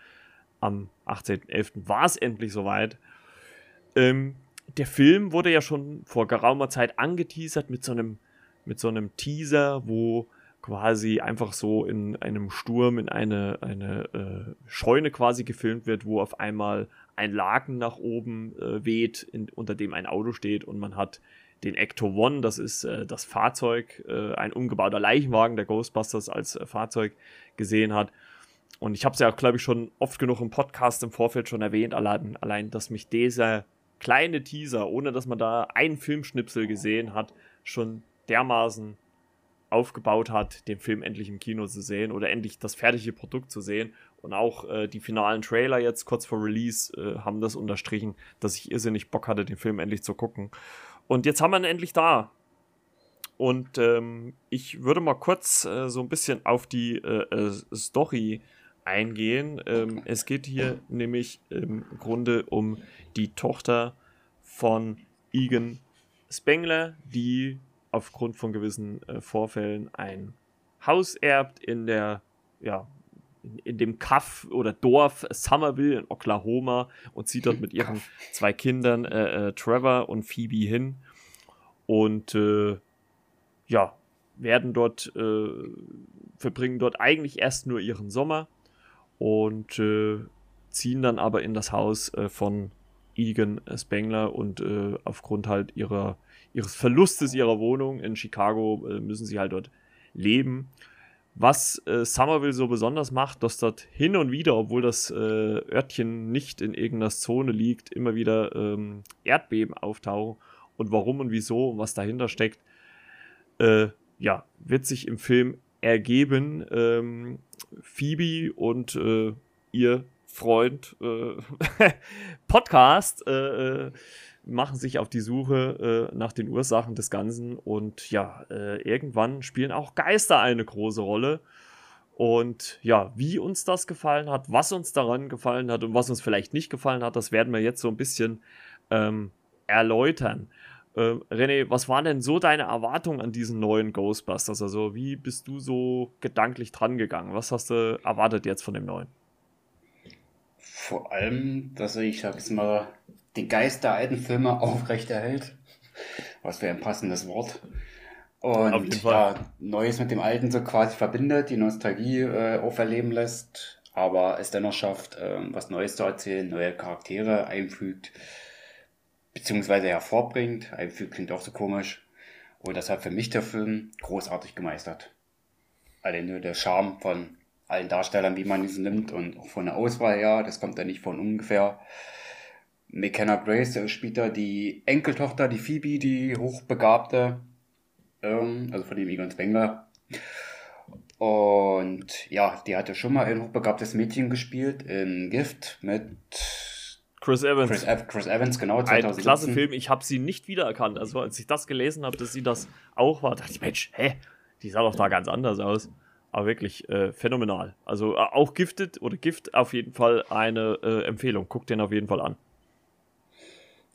am 18.11. war es endlich soweit. Ähm, der Film wurde ja schon vor geraumer Zeit angeteasert mit so einem, mit so einem Teaser, wo quasi einfach so in einem Sturm in eine, eine äh, Scheune quasi gefilmt wird, wo auf einmal ein Laken nach oben äh, weht, in, unter dem ein Auto steht und man hat den Ecto One, das ist äh, das Fahrzeug, äh, ein umgebauter Leichenwagen der Ghostbusters als äh, Fahrzeug gesehen hat. Und ich habe es ja, glaube ich, schon oft genug im Podcast im Vorfeld schon erwähnt, allein, allein, dass mich dieser kleine Teaser, ohne dass man da einen Filmschnipsel gesehen hat, schon dermaßen aufgebaut hat, den Film endlich im Kino zu sehen oder endlich das fertige Produkt zu sehen. Und auch äh, die finalen Trailer jetzt kurz vor Release äh, haben das unterstrichen, dass ich irrsinnig Bock hatte, den Film endlich zu gucken. Und jetzt haben wir ihn endlich da. Und ähm, ich würde mal kurz äh, so ein bisschen auf die äh, äh, Story eingehen. Ähm, es geht hier nämlich im Grunde um die Tochter von Egan Spengler, die aufgrund von gewissen äh, Vorfällen ein Haus erbt in der, ja, in, in, dem Kaff oder Dorf Somerville in Oklahoma und zieht dort mit <laughs> ihren zwei Kindern, äh, äh, Trevor und Phoebe, hin. Und äh, ja, werden dort, äh, verbringen dort eigentlich erst nur ihren Sommer und äh, ziehen dann aber in das Haus von Egan Spengler und aufgrund halt ihrer ihres Verlustes ihrer Wohnung in Chicago äh, müssen sie halt dort leben. Was äh, Somerville so besonders macht, dass dort hin und wieder, obwohl das äh, Örtchen nicht in irgendeiner Zone liegt, immer wieder ähm, Erdbeben auftauchen. Und warum und wieso und was dahinter steckt, äh, ja, wird sich im Film ergeben. Ähm, Phoebe und äh, ihr Freund äh, <laughs> Podcast äh, machen sich auf die Suche äh, nach den Ursachen des Ganzen und ja, äh, irgendwann spielen auch Geister eine große Rolle. Und ja, wie uns das gefallen hat, was uns daran gefallen hat und was uns vielleicht nicht gefallen hat, das werden wir jetzt so ein bisschen ähm, erläutern. Ähm, René, was waren denn so deine Erwartungen an diesen neuen Ghostbusters? Also, wie bist du so gedanklich dran gegangen? Was hast du erwartet jetzt von dem neuen? Vor allem, dass er, ich sag's mal, den Geist der alten Filme <laughs> aufrechterhält. Was wäre ein passendes Wort. Und ja, Neues mit dem Alten so quasi verbindet, die Nostalgie äh, auferleben lässt, aber es dennoch schafft, äh, was Neues zu erzählen, neue Charaktere einfügt, beziehungsweise hervorbringt. Einfügt klingt auch so komisch. Und das hat für mich der Film großartig gemeistert. Allein nur der Charme von allen Darstellern, wie man diesen nimmt und auch von der Auswahl her, das kommt ja nicht von ungefähr. McKenna Grace spielt da die Enkeltochter, die Phoebe, die hochbegabte, ähm, also von dem Egon Spengler. Und ja, die hatte schon mal ein hochbegabtes Mädchen gespielt in Gift mit Chris Evans. Chris, Ev Chris Evans, genau. 2017. Ein klasse Film. Ich habe sie nicht wiedererkannt. Also als ich das gelesen habe, dass sie das auch war, dachte ich, Mensch, hä? Die sah doch da ganz anders aus. Aber wirklich äh, phänomenal. Also äh, auch Gifted oder Gift auf jeden Fall eine äh, Empfehlung. Guckt den auf jeden Fall an.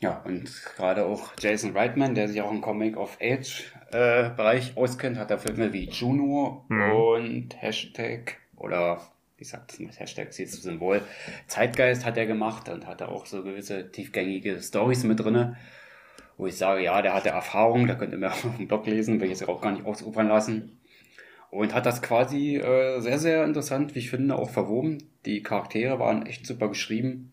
Ja, und gerade auch Jason Reitman, der sich auch im Comic-of-Age-Bereich äh, auskennt, hat da Filme wie Juno mhm. und Hashtag oder wie sagt das mit Hashtag, ist jetzt Symbol, Zeitgeist hat er gemacht und hat auch so gewisse tiefgängige Stories mit drinne, wo ich sage, ja, der hatte Erfahrung, da könnt ihr mir <laughs> auch auf dem Blog lesen, will ich jetzt auch gar nicht ausufern lassen. Und hat das quasi äh, sehr, sehr interessant, wie ich finde, auch verwoben. Die Charaktere waren echt super geschrieben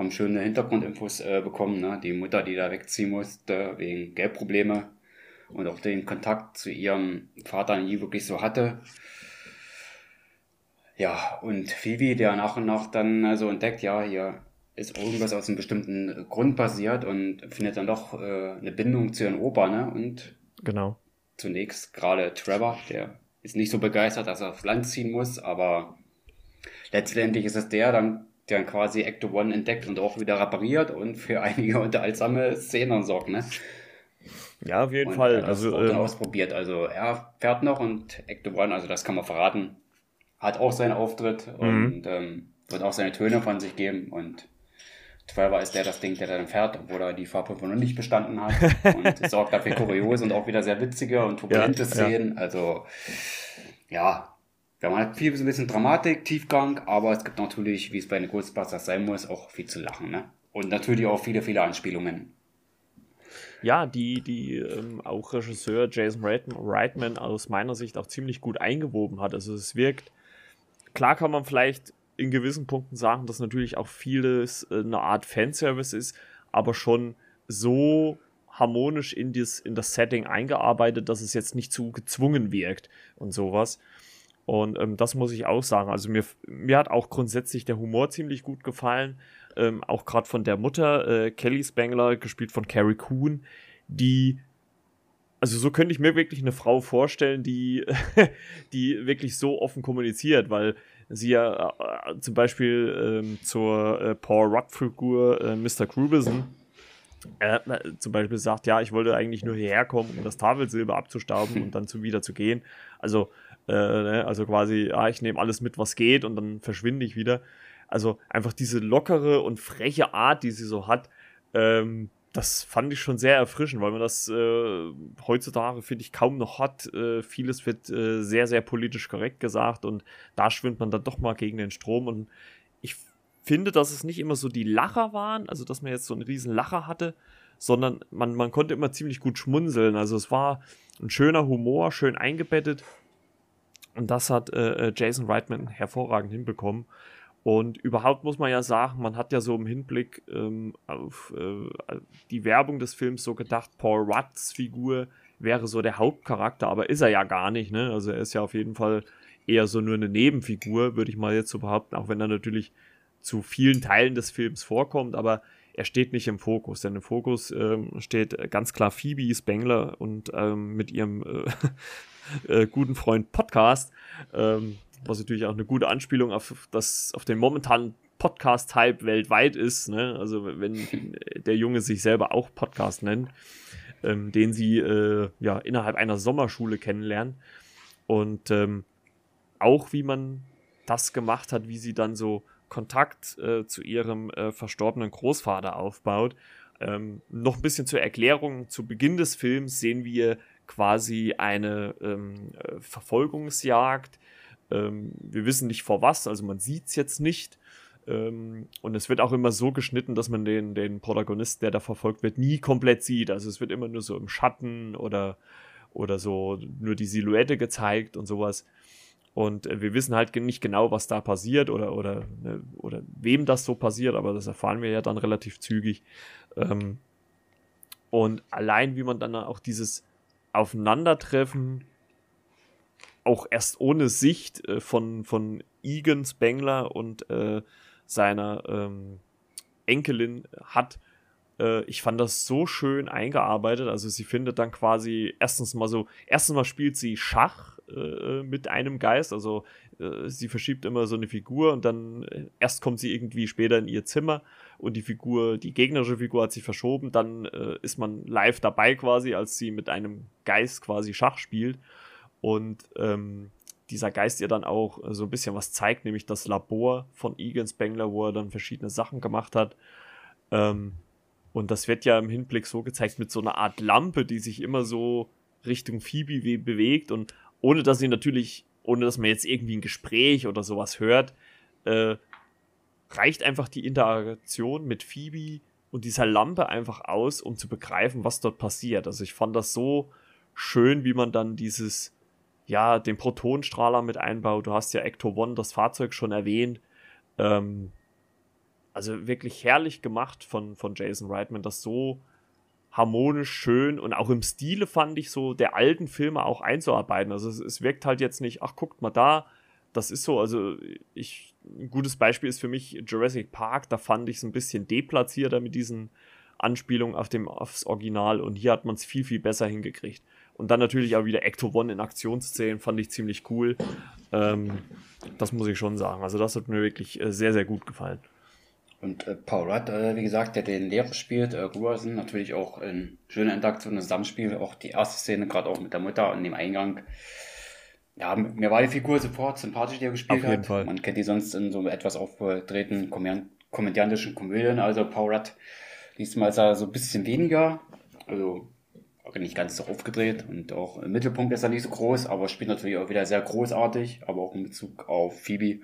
haben schöne Hintergrundinfos äh, bekommen. Ne? Die Mutter, die da wegziehen musste wegen Geldprobleme und auch den Kontakt zu ihrem Vater nie wirklich so hatte. Ja, und Phoebe, der nach und nach dann also entdeckt, ja, hier ist irgendwas aus einem bestimmten Grund passiert und findet dann doch äh, eine Bindung zu ihren Opa, ne? Und genau. Zunächst gerade Trevor, der ist nicht so begeistert, dass er aufs Land ziehen muss, aber letztendlich ist es der, dann der quasi Ecto One entdeckt und auch wieder repariert und für einige unterhaltsame Szenen sorgt, ne? Ja, auf jeden und Fall. also ähm, ausprobiert. Also er fährt noch und Ecto One, also das kann man verraten, hat auch seinen Auftritt mhm. und ähm, wird auch seine Töne von sich geben und Trevor ist der das Ding, der dann fährt, obwohl er die Fahrprüfung noch nicht bestanden hat. <laughs> Und sorgt dafür kuriose und auch wieder sehr witzige und turbulente ja, Szenen. Ja. Also, ja, wir haben halt viel so ein bisschen Dramatik, Tiefgang, aber es gibt natürlich, wie es bei den Ghostbusters sein muss, auch viel zu lachen. Ne? Und natürlich auch viele, viele Anspielungen. Ja, die, die ähm, auch Regisseur Jason Reitman aus meiner Sicht auch ziemlich gut eingewoben hat. Also es wirkt, klar kann man vielleicht in gewissen Punkten sagen, dass natürlich auch vieles äh, eine Art Fanservice ist, aber schon so harmonisch in das, in das Setting eingearbeitet, dass es jetzt nicht zu gezwungen wirkt und sowas. Und ähm, das muss ich auch sagen. Also mir, mir hat auch grundsätzlich der Humor ziemlich gut gefallen. Ähm, auch gerade von der Mutter, äh, Kelly Spangler, gespielt von Carrie Coon, die also so könnte ich mir wirklich eine Frau vorstellen, die, <laughs> die wirklich so offen kommuniziert, weil sie ja äh, zum Beispiel ähm, zur äh, Paul Rudd-Figur äh, Mr. Grubison äh, zum Beispiel sagt, ja, ich wollte eigentlich nur hierher kommen, um das Tafelsilber abzustauben und dann zu, wieder zu gehen. Also, äh, ne, also quasi, ja, ich nehme alles mit, was geht und dann verschwinde ich wieder. Also einfach diese lockere und freche Art, die sie so hat, ähm, das fand ich schon sehr erfrischend, weil man das äh, heutzutage, finde ich, kaum noch hat. Äh, vieles wird äh, sehr, sehr politisch korrekt gesagt und da schwimmt man dann doch mal gegen den Strom. Und ich finde, dass es nicht immer so die Lacher waren, also dass man jetzt so einen riesen Lacher hatte, sondern man, man konnte immer ziemlich gut schmunzeln. Also es war ein schöner Humor, schön eingebettet. Und das hat äh, äh Jason Reitman hervorragend hinbekommen. Und überhaupt muss man ja sagen, man hat ja so im Hinblick ähm, auf äh, die Werbung des Films so gedacht, Paul Rudds Figur wäre so der Hauptcharakter, aber ist er ja gar nicht, ne? Also er ist ja auf jeden Fall eher so nur eine Nebenfigur, würde ich mal jetzt so behaupten, auch wenn er natürlich zu vielen Teilen des Films vorkommt, aber er steht nicht im Fokus, denn im Fokus ähm, steht ganz klar Phoebe Spengler und ähm, mit ihrem äh, <laughs> äh, guten Freund Podcast. Ähm, was natürlich auch eine gute Anspielung auf, das, auf den momentanen Podcast-Hype weltweit ist. Ne? Also wenn <laughs> der Junge sich selber auch Podcast nennt, ähm, den sie äh, ja innerhalb einer Sommerschule kennenlernen. Und ähm, auch wie man das gemacht hat, wie sie dann so Kontakt äh, zu ihrem äh, verstorbenen Großvater aufbaut. Ähm, noch ein bisschen zur Erklärung. Zu Beginn des Films sehen wir quasi eine ähm, äh, Verfolgungsjagd ähm, wir wissen nicht vor was, also man sieht es jetzt nicht. Ähm, und es wird auch immer so geschnitten, dass man den, den Protagonisten, der da verfolgt wird, nie komplett sieht. Also es wird immer nur so im Schatten oder, oder so nur die Silhouette gezeigt und sowas. Und äh, wir wissen halt nicht genau, was da passiert oder, oder, ne, oder wem das so passiert, aber das erfahren wir ja dann relativ zügig. Ähm, und allein, wie man dann auch dieses Aufeinandertreffen auch erst ohne Sicht äh, von, von Egan Spengler und äh, seiner ähm, Enkelin hat. Äh, ich fand das so schön eingearbeitet. Also sie findet dann quasi erstens mal so, erstens mal spielt sie Schach äh, mit einem Geist. Also äh, sie verschiebt immer so eine Figur und dann äh, erst kommt sie irgendwie später in ihr Zimmer und die Figur, die gegnerische Figur hat sich verschoben. Dann ist man live dabei quasi, als sie mit einem Geist quasi Schach spielt und ähm, dieser Geist ihr dann auch so ein bisschen was zeigt, nämlich das Labor von Egan Spengler, wo er dann verschiedene Sachen gemacht hat. Ähm, und das wird ja im Hinblick so gezeigt mit so einer Art Lampe, die sich immer so Richtung Phoebe bewegt und ohne dass sie natürlich, ohne dass man jetzt irgendwie ein Gespräch oder sowas hört, äh, reicht einfach die Interaktion mit Phoebe und dieser Lampe einfach aus, um zu begreifen, was dort passiert. Also ich fand das so schön, wie man dann dieses ja, den Protonenstrahler mit einbaut. Du hast ja Ecto One, das Fahrzeug schon erwähnt. Ähm, also wirklich herrlich gemacht von, von Jason Reitman, das so harmonisch, schön und auch im Stile fand ich so der alten Filme auch einzuarbeiten. Also es, es wirkt halt jetzt nicht, ach guckt mal da, das ist so, also ich, ein gutes Beispiel ist für mich Jurassic Park, da fand ich es ein bisschen deplatzierter mit diesen Anspielungen auf dem, aufs Original und hier hat man es viel, viel besser hingekriegt. Und dann natürlich auch wieder Ecto One in Aktionsszenen fand ich ziemlich cool. Ähm, das muss ich schon sagen. Also das hat mir wirklich äh, sehr, sehr gut gefallen. Und äh, Paul Rudd, äh, wie gesagt, der den Lehrer spielt, äh, Gruerson, natürlich auch eine schöne Interaktion, ein Zusammenspiel, auch die erste Szene, gerade auch mit der Mutter an dem Eingang. Ja, mir war die Figur sofort sympathisch, die er gespielt Auf jeden hat. Fall. Man kennt die sonst in so etwas aufgedrehten komödiantischen Komödien. Also Paul Rudd diesmal ist er so ein bisschen weniger, also nicht ganz so aufgedreht und auch im Mittelpunkt ist er nicht so groß, aber spielt natürlich auch wieder sehr großartig, aber auch in Bezug auf Phoebe,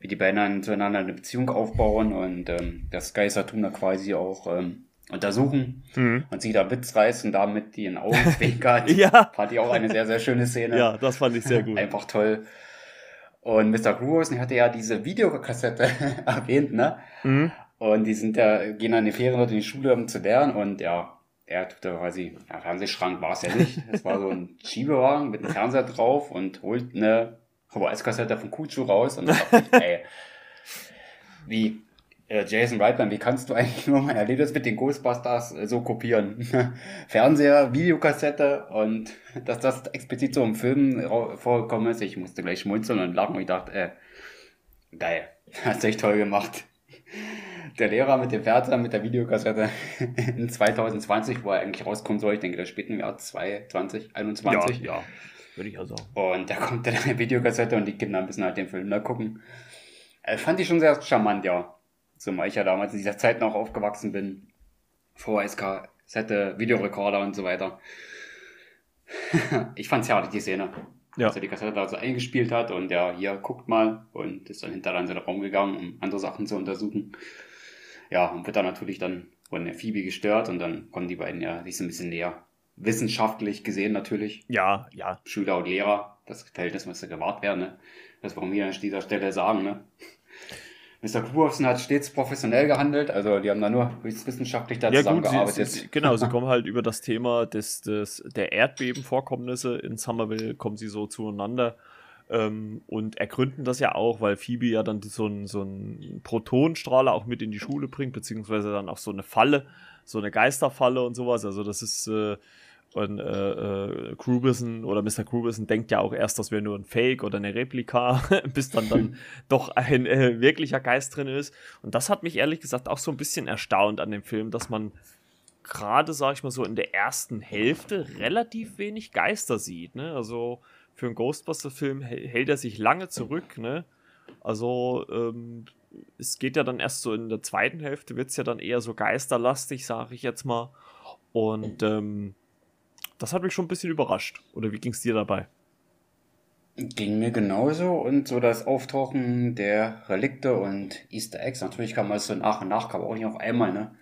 wie die beiden dann zueinander eine Beziehung aufbauen und ähm, das Geistertum da quasi auch ähm, untersuchen mhm. und sie da Witz reißt und damit die in Augen <laughs> ja. Fand ich auch eine sehr, sehr schöne Szene. Ja, das fand ich sehr gut. Einfach toll. Und Mr. Grooverson hatte ja diese Videokassette <laughs> erwähnt, ne? Mhm. Und die sind ja, gehen dann in die Ferien dort in die Schule, um zu lernen. Und ja, er tut da quasi, ja, Fernsehschrank war es ja nicht. Es war so ein <laughs> Schiebewagen mit einem Fernseher drauf und holt eine VHS-Kassette von Kuchu raus. Und dachte ich, ey, wie, äh, Jason Reitman, wie kannst du eigentlich nur mein Erlebnis mit den Ghostbusters äh, so kopieren? <laughs> Fernseher, Videokassette und dass das explizit so im Film vorgekommen ist. Ich musste gleich schmunzeln und lachen und ich dachte, äh, geil, <laughs> hast du echt toll gemacht. Der Lehrer mit dem Fernseher, mit der Videokassette <laughs> in 2020, wo er eigentlich rauskommen soll, ich denke, der spielt im Jahr 2021. Ja, ja, würde ich auch sagen. Und da kommt dann eine Videokassette und die Kinder müssen halt den Film da gucken. Äh, fand ich schon sehr charmant, ja. Zumal ich ja damals in dieser Zeit noch aufgewachsen bin. VHS, Sette, Videorekorder und so weiter. <laughs> ich fand's herrlich, die Szene. Ja. Als er die Kassette da so eingespielt hat und ja, hier guckt mal und ist dann hinterher in seinen Raum gegangen, um andere Sachen zu untersuchen. Ja, und wird dann natürlich dann von der Phoebe gestört und dann kommen die beiden ja sich so ein bisschen näher. Wissenschaftlich gesehen natürlich. Ja, ja. Schüler und Lehrer, das Verhältnis müsste gewahrt werden, ne? Das wollen wir an dieser Stelle sagen, ne? Mr. Kuhhausen hat stets professionell gehandelt, also die haben da nur wissenschaftlich da ja, zusammengearbeitet. Gut, sie, sie, genau, sie kommen halt über das Thema des, des, der Erdbebenvorkommnisse in Somerville, kommen sie so zueinander ähm, und ergründen das ja auch, weil Phoebe ja dann so einen so Protonenstrahler auch mit in die Schule bringt, beziehungsweise dann auch so eine Falle, so eine Geisterfalle und sowas. Also das ist äh, und äh, äh, Grubison oder Mr. Grubison denkt ja auch erst, das wäre nur ein Fake oder eine Replika, <laughs> bis dann dann <laughs> doch ein äh, wirklicher Geist drin ist. Und das hat mich ehrlich gesagt auch so ein bisschen erstaunt an dem Film, dass man gerade, sag ich mal so, in der ersten Hälfte relativ wenig Geister sieht. Ne? Also für einen Ghostbuster-Film hält er sich lange zurück. Ne? Also ähm, es geht ja dann erst so in der zweiten Hälfte, wird es ja dann eher so geisterlastig, sage ich jetzt mal. Und ähm, das hat mich schon ein bisschen überrascht. Oder wie ging es dir dabei? Ging mir genauso und so das Auftauchen der Relikte und Easter Eggs. Natürlich kam es so nach und nach, kam auch nicht auf einmal, ne?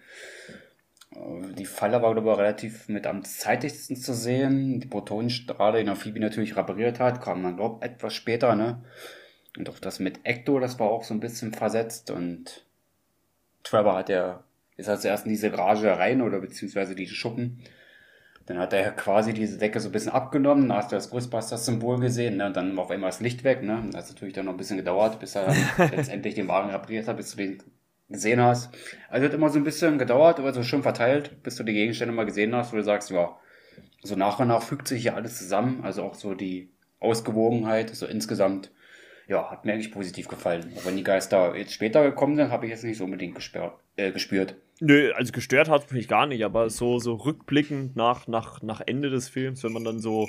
Die Falle war, glaube ich, relativ mit am zeitigsten zu sehen. Die Protonenstrahle, die Phoebe natürlich repariert hat, kam dann, glaube ich, etwas später, ne? Und auch das mit Ecto, das war auch so ein bisschen versetzt und Trevor hat ja, ist halt zuerst in diese Garage rein oder beziehungsweise diese Schuppen dann hat er quasi diese Decke so ein bisschen abgenommen, da hast du das Ghostbusters-Symbol gesehen, ne? und dann auf einmal das Licht weg. Ne? Das hat natürlich dann noch ein bisschen gedauert, bis er <laughs> letztendlich den Wagen repariert hat, bis du den gesehen hast. Also hat immer so ein bisschen gedauert, aber so schön verteilt, bis du die Gegenstände mal gesehen hast, wo du sagst, ja, so nach und nach fügt sich hier alles zusammen, also auch so die Ausgewogenheit, so insgesamt, ja, hat mir eigentlich positiv gefallen. Auch wenn die Geister jetzt später gekommen sind, habe ich jetzt nicht so unbedingt gespürt. Äh, gespürt. Nö, also gestört hat mich gar nicht, aber so, so rückblickend nach, nach, nach Ende des Films, wenn man dann so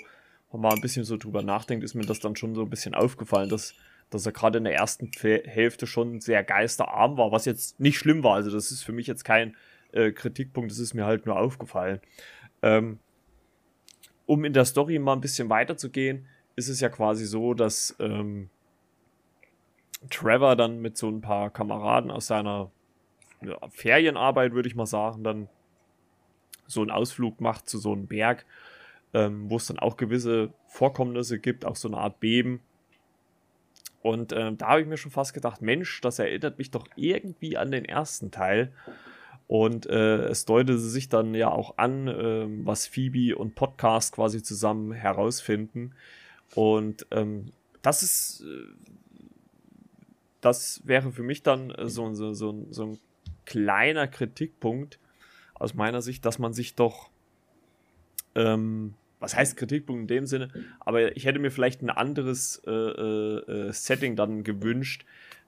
mal ein bisschen so drüber nachdenkt, ist mir das dann schon so ein bisschen aufgefallen, dass, dass er gerade in der ersten Hälfte schon sehr geisterarm war, was jetzt nicht schlimm war. Also das ist für mich jetzt kein äh, Kritikpunkt, das ist mir halt nur aufgefallen. Ähm, um in der Story mal ein bisschen weiterzugehen, ist es ja quasi so, dass ähm, Trevor dann mit so ein paar Kameraden aus seiner ja, Ferienarbeit, würde ich mal sagen, dann so einen Ausflug macht zu so einem Berg, ähm, wo es dann auch gewisse Vorkommnisse gibt, auch so eine Art Beben. Und ähm, da habe ich mir schon fast gedacht, Mensch, das erinnert mich doch irgendwie an den ersten Teil. Und äh, es deutete sich dann ja auch an, äh, was Phoebe und Podcast quasi zusammen herausfinden. Und ähm, das ist, äh, das wäre für mich dann äh, so, so, so, so ein kleiner Kritikpunkt aus meiner Sicht, dass man sich doch, ähm, was heißt Kritikpunkt in dem Sinne, aber ich hätte mir vielleicht ein anderes äh, äh, äh, Setting dann gewünscht,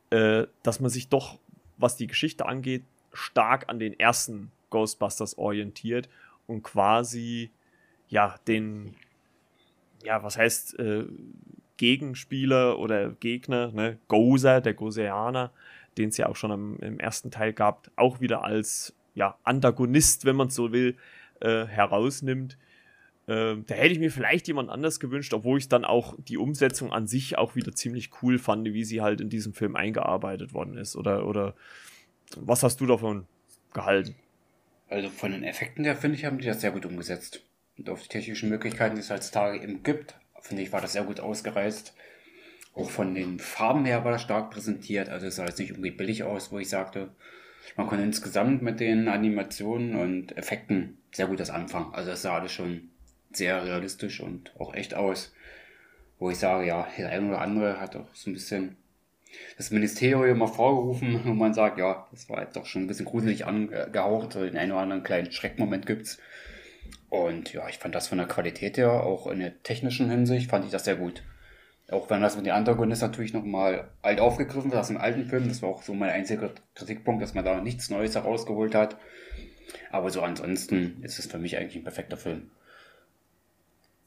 äh, dass man sich doch, was die Geschichte angeht, stark an den ersten Ghostbusters orientiert und quasi ja den ja was heißt äh, Gegenspieler oder Gegner ne Gozer der Gozeaner den es ja auch schon am, im ersten Teil gab, auch wieder als ja, Antagonist, wenn man so will, äh, herausnimmt. Äh, da hätte ich mir vielleicht jemand anders gewünscht, obwohl ich dann auch die Umsetzung an sich auch wieder ziemlich cool fand, wie sie halt in diesem Film eingearbeitet worden ist. Oder, oder was hast du davon gehalten? Also von den Effekten her, finde ich, haben die das sehr gut umgesetzt. Und auf die technischen Möglichkeiten, die es heutzutage eben gibt, finde ich, war das sehr gut ausgereizt. Auch von den Farben her war das stark präsentiert. Also es sah jetzt nicht irgendwie billig aus, wo ich sagte, man konnte insgesamt mit den Animationen und Effekten sehr gut das anfangen. Also es sah alles schon sehr realistisch und auch echt aus. Wo ich sage, ja, der ein oder andere hat auch so ein bisschen das Ministerium mal vorgerufen, wo man sagt, ja, das war jetzt doch schon ein bisschen gruselig angehaucht, den einen oder anderen kleinen Schreckmoment gibt's. Und ja, ich fand das von der Qualität her, auch in der technischen Hinsicht, fand ich das sehr gut. Auch wenn das mit den Antagonisten natürlich nochmal alt aufgegriffen wird aus dem alten Film. Das war auch so mein einziger Kritikpunkt, dass man da nichts Neues herausgeholt hat. Aber so ansonsten ist es für mich eigentlich ein perfekter Film.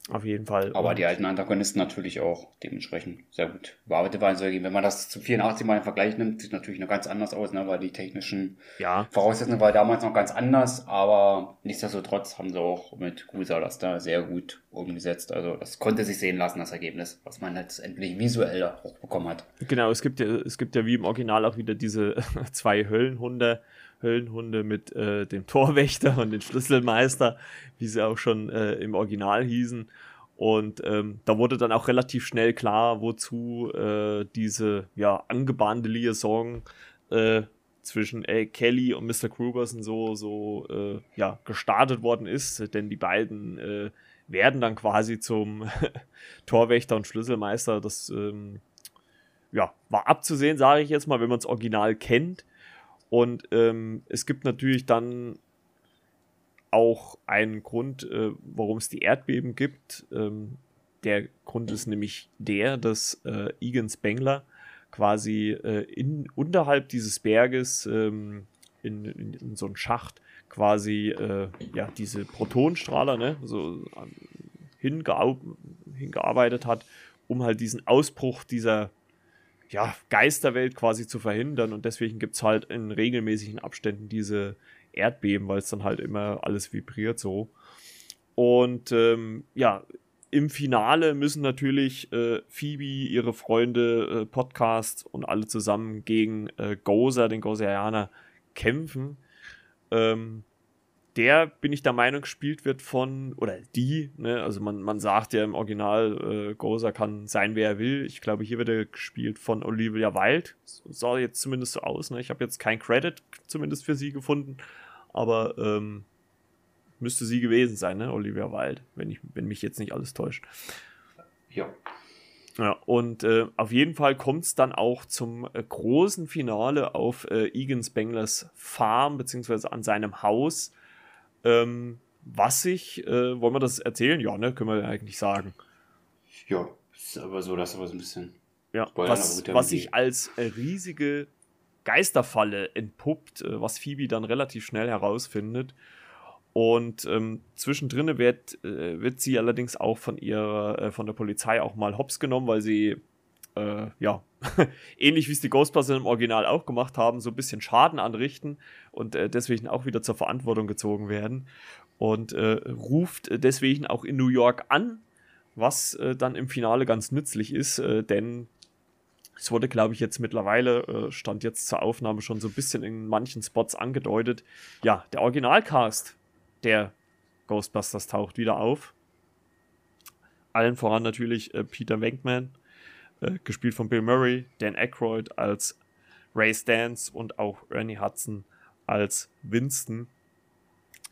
Auf jeden Fall. Aber die alten Antagonisten natürlich auch dementsprechend sehr gut bearbeitet waren. Wenn man das zu 84 mal im Vergleich nimmt, sieht natürlich noch ganz anders aus, ne? weil die technischen ja. Voraussetzungen waren damals noch ganz anders, aber nichtsdestotrotz haben sie auch mit Gusa das da sehr gut umgesetzt. Also das konnte sich sehen lassen, das Ergebnis, was man letztendlich visuell auch bekommen hat. Genau, es gibt ja, es gibt ja wie im Original auch wieder diese <laughs> zwei Höllenhunde. Höllenhunde mit äh, dem Torwächter und dem Schlüsselmeister, wie sie auch schon äh, im Original hießen. Und ähm, da wurde dann auch relativ schnell klar, wozu äh, diese ja, angebahnte Liaison äh, zwischen äh, Kelly und Mr. Krugerson so, so äh, ja, gestartet worden ist. Denn die beiden äh, werden dann quasi zum <laughs> Torwächter und Schlüsselmeister. Das ähm, ja, war abzusehen, sage ich jetzt mal, wenn man das Original kennt. Und ähm, es gibt natürlich dann auch einen Grund, äh, warum es die Erdbeben gibt. Ähm, der Grund ist nämlich der, dass äh, Egan Spengler quasi äh, in, unterhalb dieses Berges ähm, in, in, in, so einen Schacht quasi äh, ja, diese Protonenstrahler ne, so hingear hingearbeitet hat, um halt diesen Ausbruch dieser ja, Geisterwelt quasi zu verhindern. Und deswegen gibt es halt in regelmäßigen Abständen diese Erdbeben, weil es dann halt immer alles vibriert so. Und ähm, ja, im Finale müssen natürlich äh, Phoebe, ihre Freunde, äh, Podcast und alle zusammen gegen äh, Gozer, den Gozerianer, kämpfen. Ähm, der, bin ich der Meinung, gespielt wird von, oder die, ne? also man, man sagt ja im Original, äh, Gozer kann sein, wer er will. Ich glaube, hier wird er gespielt von Olivia Wilde. Sah jetzt zumindest so aus. Ne? Ich habe jetzt kein Credit zumindest für sie gefunden, aber ähm, müsste sie gewesen sein, ne? Olivia Wilde, wenn, ich, wenn mich jetzt nicht alles täuscht. Ja. Ja, und äh, auf jeden Fall kommt es dann auch zum äh, großen Finale auf äh, Egan Spenglers Farm, beziehungsweise an seinem Haus ähm, was ich, äh, wollen wir das erzählen? Ja, ne, können wir eigentlich sagen. Ja, ist aber so, dass aber so ein bisschen. Ja, was, was sich als äh, riesige Geisterfalle entpuppt, äh, was Phoebe dann relativ schnell herausfindet. Und ähm, zwischendrin wird, äh, wird sie allerdings auch von ihrer, äh, von der Polizei auch mal hops genommen, weil sie äh, ja, <laughs> ähnlich wie es die Ghostbusters im Original auch gemacht haben, so ein bisschen Schaden anrichten und äh, deswegen auch wieder zur Verantwortung gezogen werden. Und äh, ruft deswegen auch in New York an, was dann im Finale ganz nützlich ist, denn es wurde, glaube ich, jetzt mittlerweile, äh, stand jetzt zur Aufnahme schon so ein bisschen in manchen Spots angedeutet. Ja, der Originalcast der Ghostbusters taucht wieder auf. Allen voran natürlich Peter Venkman, äh, gespielt von Bill Murray, Dan Aykroyd als Ray Stans und auch Ernie Hudson als Winston.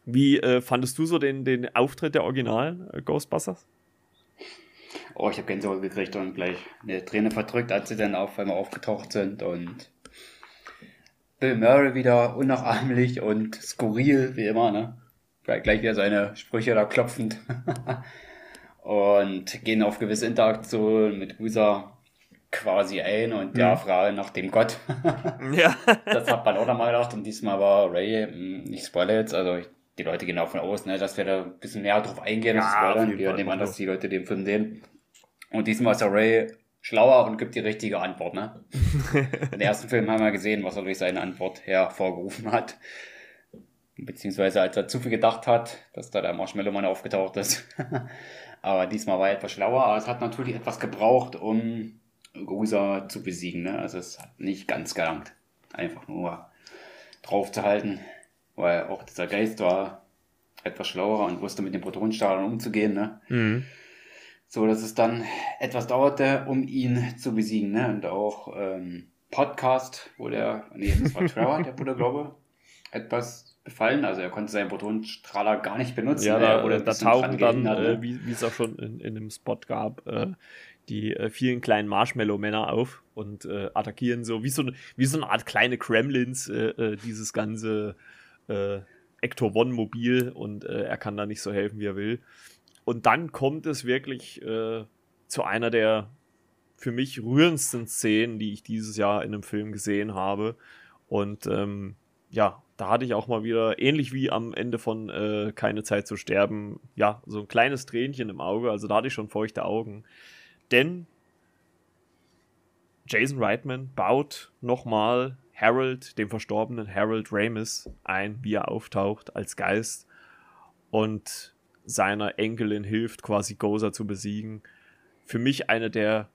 Wie äh, fandest du so den, den Auftritt der originalen äh, Ghostbusters? Oh, ich habe Gänsehaut gekriegt und gleich eine Träne verdrückt, als sie dann auf einmal aufgetaucht sind und Bill Murray wieder unnachahmlich und skurril, wie immer, ne? Gleich wieder seine Sprüche da klopfend. <laughs> und gehen auf gewisse Interaktionen mit Usa quasi ein und der mhm. Frage nach dem Gott. ja. <laughs> Das hat man auch nochmal gedacht und diesmal war Ray, hm, ich spoilere jetzt, also die Leute gehen davon aus, ne, dass wir da ein bisschen näher drauf eingehen, ja, spoilern. Wir nehmen an, dass die Leute den Film sehen. Und diesmal ist der Ray schlauer und gibt die richtige Antwort. Ne? <laughs> Im ersten Film haben wir gesehen, was er durch seine Antwort hervorgerufen hat. Beziehungsweise als er zu viel gedacht hat, dass da der Marshmallow-Mann aufgetaucht ist. <laughs> aber diesmal war er etwas schlauer, aber es hat natürlich etwas gebraucht, um Grusa zu besiegen. Ne? Also es hat nicht ganz gelangt. Einfach nur drauf zu halten, weil auch dieser Geist war etwas schlauer und wusste mit den Protonenstrahlern umzugehen. Ne? Mhm. So, dass es dann etwas dauerte, um ihn zu besiegen. Ne? Und auch ähm, Podcast, wo der, nee, das war Trevor, der Bruder, glaube etwas befallen. Also er konnte seinen Protonenstrahler gar nicht benutzen. Ja, da, ne? da tauchen dann, hat, ne? äh, wie es auch schon in, in dem Spot gab, äh, die äh, vielen kleinen Marshmallow-Männer auf und äh, attackieren so wie, so wie so eine Art kleine Kremlins äh, äh, dieses ganze äh, Ector One-Mobil und äh, er kann da nicht so helfen, wie er will. Und dann kommt es wirklich zu einer der für mich rührendsten Szenen, die ich dieses Jahr in einem Film gesehen habe. Und ähm, ja, da hatte ich auch mal wieder, ähnlich wie am Ende von äh, Keine Zeit zu sterben, ja, so ein kleines Tränchen im Auge. Also da hatte ich schon feuchte Augen. Denn Jason Reitman baut nochmal Harold, dem verstorbenen Harold Ramis, ein, wie er auftaucht als Geist und seiner Enkelin hilft, quasi Gozer zu besiegen. Für mich eine der,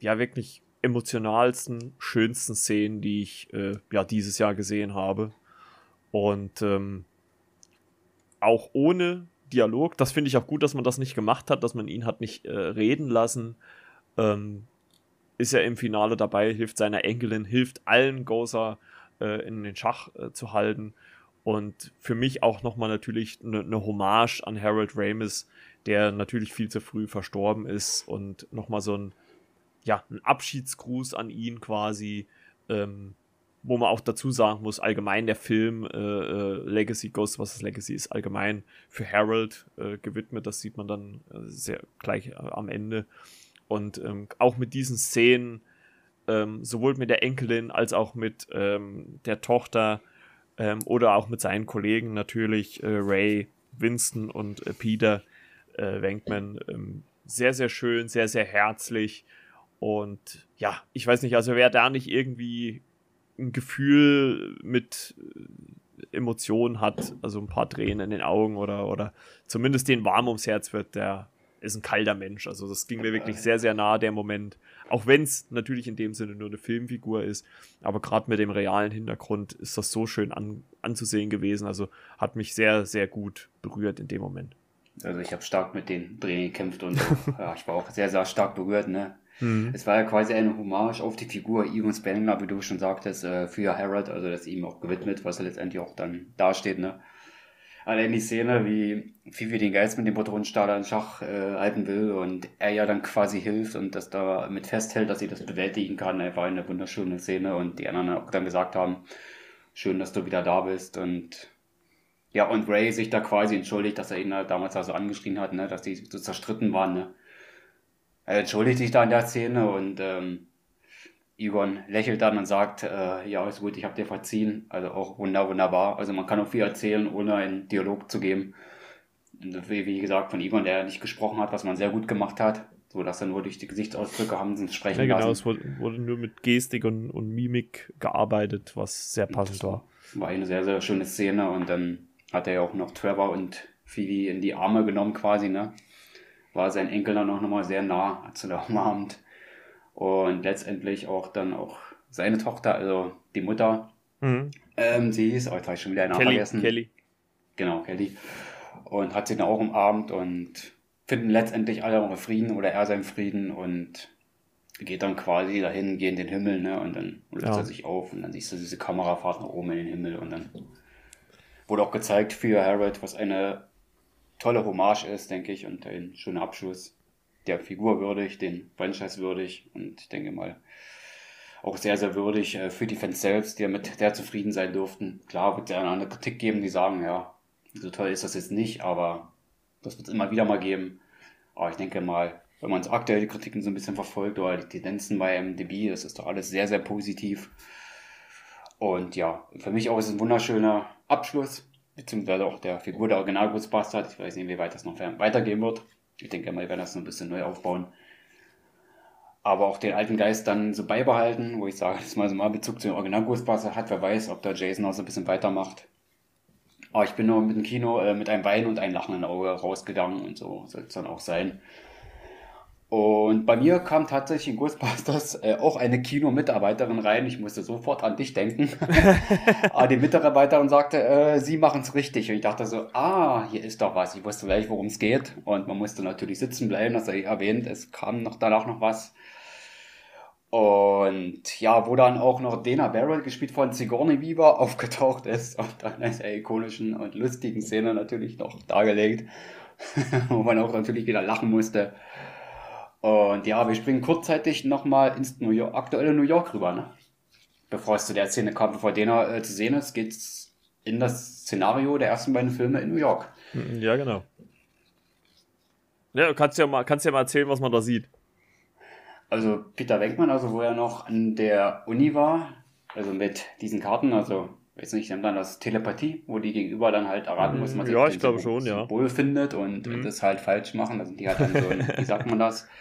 ja, wirklich emotionalsten, schönsten Szenen, die ich äh, ja dieses Jahr gesehen habe. Und ähm, auch ohne Dialog, das finde ich auch gut, dass man das nicht gemacht hat, dass man ihn hat nicht äh, reden lassen, ähm, ist er im Finale dabei, hilft seiner Enkelin, hilft allen Gozer äh, in den Schach äh, zu halten. Und für mich auch nochmal natürlich eine ne Hommage an Harold Ramis, der natürlich viel zu früh verstorben ist und nochmal so ein, ja, ein Abschiedsgruß an ihn quasi, ähm, wo man auch dazu sagen muss, allgemein der Film äh, äh, Legacy Ghostbusters Legacy ist allgemein für Harold äh, gewidmet, das sieht man dann äh, sehr gleich am Ende. Und ähm, auch mit diesen Szenen, ähm, sowohl mit der Enkelin als auch mit ähm, der Tochter ähm, oder auch mit seinen Kollegen natürlich, äh, Ray, Winston und äh, Peter äh, Wenkman, ähm, sehr, sehr schön, sehr, sehr herzlich. Und ja, ich weiß nicht, also wer da nicht irgendwie ein Gefühl mit äh, Emotionen hat, also ein paar Tränen in den Augen oder, oder zumindest den warm ums Herz wird, der ist ein kalter Mensch. Also das ging mir wirklich sehr, sehr nah, der Moment. Auch wenn es natürlich in dem Sinne nur eine Filmfigur ist. Aber gerade mit dem realen Hintergrund ist das so schön an, anzusehen gewesen. Also hat mich sehr, sehr gut berührt in dem Moment. Also ich habe stark mit den Tränen gekämpft und <laughs> ja, ich war auch sehr, sehr stark berührt. Ne? Mhm. Es war ja quasi eine Hommage auf die Figur Ewan Spengler, wie du schon sagtest, äh, für Harold. Also das ihm auch gewidmet, was er letztendlich auch dann dasteht. Ne? Allein die Szene, wie Fifi den Geist mit dem Patronenstahl in Schach äh, halten will und er ja dann quasi hilft und das da mit festhält, dass sie das bewältigen kann, einfach eine wunderschöne Szene und die anderen auch dann gesagt haben, schön, dass du wieder da bist und ja, und Ray sich da quasi entschuldigt, dass er ihn halt damals da so angeschrien hat, ne, dass die so zerstritten waren, ne. Er entschuldigt sich da in der Szene und ähm, Egon lächelt dann und sagt, äh, ja, ist gut, ich habe dir verziehen. Also auch wunder, wunderbar. Also man kann auch viel erzählen, ohne einen Dialog zu geben. Wie, wie gesagt, von Egon, der nicht gesprochen hat, was man sehr gut gemacht hat. So dass er nur durch die Gesichtsausdrücke haben sie sprechen ja, genau, lassen. es wurde, nur mit Gestik und, und Mimik gearbeitet, was sehr passend war. War eine sehr, sehr schöne Szene und dann hat er ja auch noch Trevor und Phoebe in die Arme genommen quasi, ne? War sein Enkel dann auch nochmal sehr nah, sie da umarmt und letztendlich auch dann auch seine Tochter, also die Mutter. Mhm. Ähm, sie ist, oh, jetzt habe ich schon wieder einen Namen vergessen. Kelly. Genau, Kelly. Und hat sie dann auch umarmt und finden letztendlich alle auch Frieden oder er seinen Frieden und geht dann quasi dahin, geht in den Himmel, ne? Und dann löst ja. er sich auf und dann siehst du diese Kamerafahrt nach oben in den Himmel und dann wurde auch gezeigt für Harold, was eine tolle Hommage ist, denke ich, und ein schöner Abschluss der Figur würdig, den Franchise würdig und ich denke mal auch sehr, sehr würdig äh, für die Fans selbst, die mit der zufrieden sein durften. Klar wird es ja eine Kritik geben, die sagen, ja, so toll ist das jetzt nicht, aber das wird es immer wieder mal geben. Aber ich denke mal, wenn man aktuell die Kritiken so ein bisschen verfolgt oder die Tendenzen bei MDB, das ist doch alles sehr, sehr positiv. Und ja, für mich auch ist es ein wunderschöner Abschluss, beziehungsweise auch der Figur der Original Ghostbusters. Ich weiß nicht, wie weit das noch weitergehen wird. Ich denke mal, wir werden das noch ein bisschen neu aufbauen. aber auch den alten Geist dann so beibehalten, wo ich sage, dass man so mal Bezug zu den Original Ghostbusters hat, wer weiß, ob da Jason auch so ein bisschen weitermacht. Aber ich bin nur mit dem Kino äh, mit einem Wein und einem lachenden Auge rausgegangen und so soll es dann auch sein. Und bei mir kam tatsächlich in Ghostbusters <laughs> äh, auch eine Kinomitarbeiterin rein. Ich musste sofort an dich denken. Aber <laughs> die Mitarbeiterin sagte, äh, sie machen es richtig. Und ich dachte so, ah, hier ist doch was. Ich wusste gleich, worum es geht. Und man musste natürlich sitzen bleiben, das sei erwähnt. Es kam noch danach noch was. Und ja, wo dann auch noch Dana Barrett, gespielt von Sigourney Weaver, <laughs> aufgetaucht ist und dann in der ikonischen und lustigen Szene natürlich noch dargelegt, wo man auch natürlich wieder lachen musste. Und ja, wir springen kurzzeitig nochmal ins New York, aktuelle New York rüber, ne? Bevor es zu der Szene kam, bevor Dana äh, zu sehen ist, geht's in das Szenario der ersten beiden Filme in New York. Hm, ja, genau. Ja, du kannst ja mal, kannst ja mal erzählen, was man da sieht. Also Peter Wenkmann, also wo er noch an der Uni war, also mit diesen Karten, also weiß nicht, man das Telepathie, wo die Gegenüber dann halt erraten muss, man ja, ich glaube schon, ja. Symbol findet und mhm. das halt falsch machen. Also die hat dann so ein, wie sagt man das? <laughs>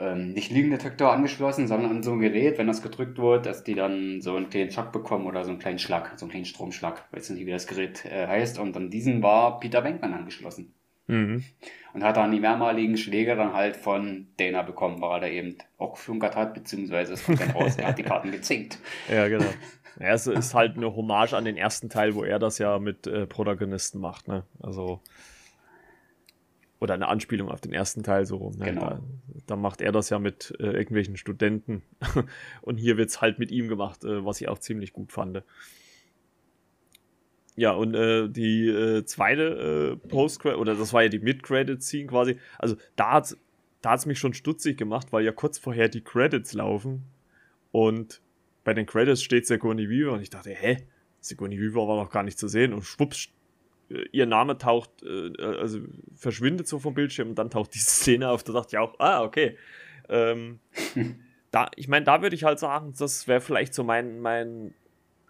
Ähm, nicht Liegendetektor angeschlossen, sondern an so ein Gerät, wenn das gedrückt wird, dass die dann so einen kleinen Schock bekommen oder so einen kleinen Schlag, so einen kleinen Stromschlag. Weiß nicht, wie das Gerät äh, heißt. Und an diesen war Peter Wenkmann angeschlossen. Mhm. Und hat dann die mehrmaligen Schläge dann halt von Dana bekommen, weil er da eben auch geflunkert hat, beziehungsweise es kommt dann raus, er hat die <laughs> Karten gezinkt. Ja, genau. Ja, es ist halt eine Hommage an den ersten Teil, wo er das ja mit äh, Protagonisten macht, ne? Also. Oder eine Anspielung auf den ersten Teil so. Ne? Genau. Da, da, macht er das ja mit äh, irgendwelchen Studenten. <laughs> Und hier wird es halt mit ihm gemacht, äh, was ich auch ziemlich gut fand. Ja, und äh, die äh, zweite äh, post oder das war ja die Mid-Credit-Scene quasi. Also da hat da hat's mich schon stutzig gemacht, weil ja kurz vorher die Credits laufen und bei den Credits steht Sigourney Weaver und ich dachte, hä? Sigourney Weaver war noch gar nicht zu sehen und schwupps, äh, ihr Name taucht, äh, also verschwindet so vom Bildschirm und dann taucht diese Szene auf. Da dachte ich auch, ah, okay. Ähm, <laughs> da, ich meine, da würde ich halt sagen, das wäre vielleicht so mein, mein,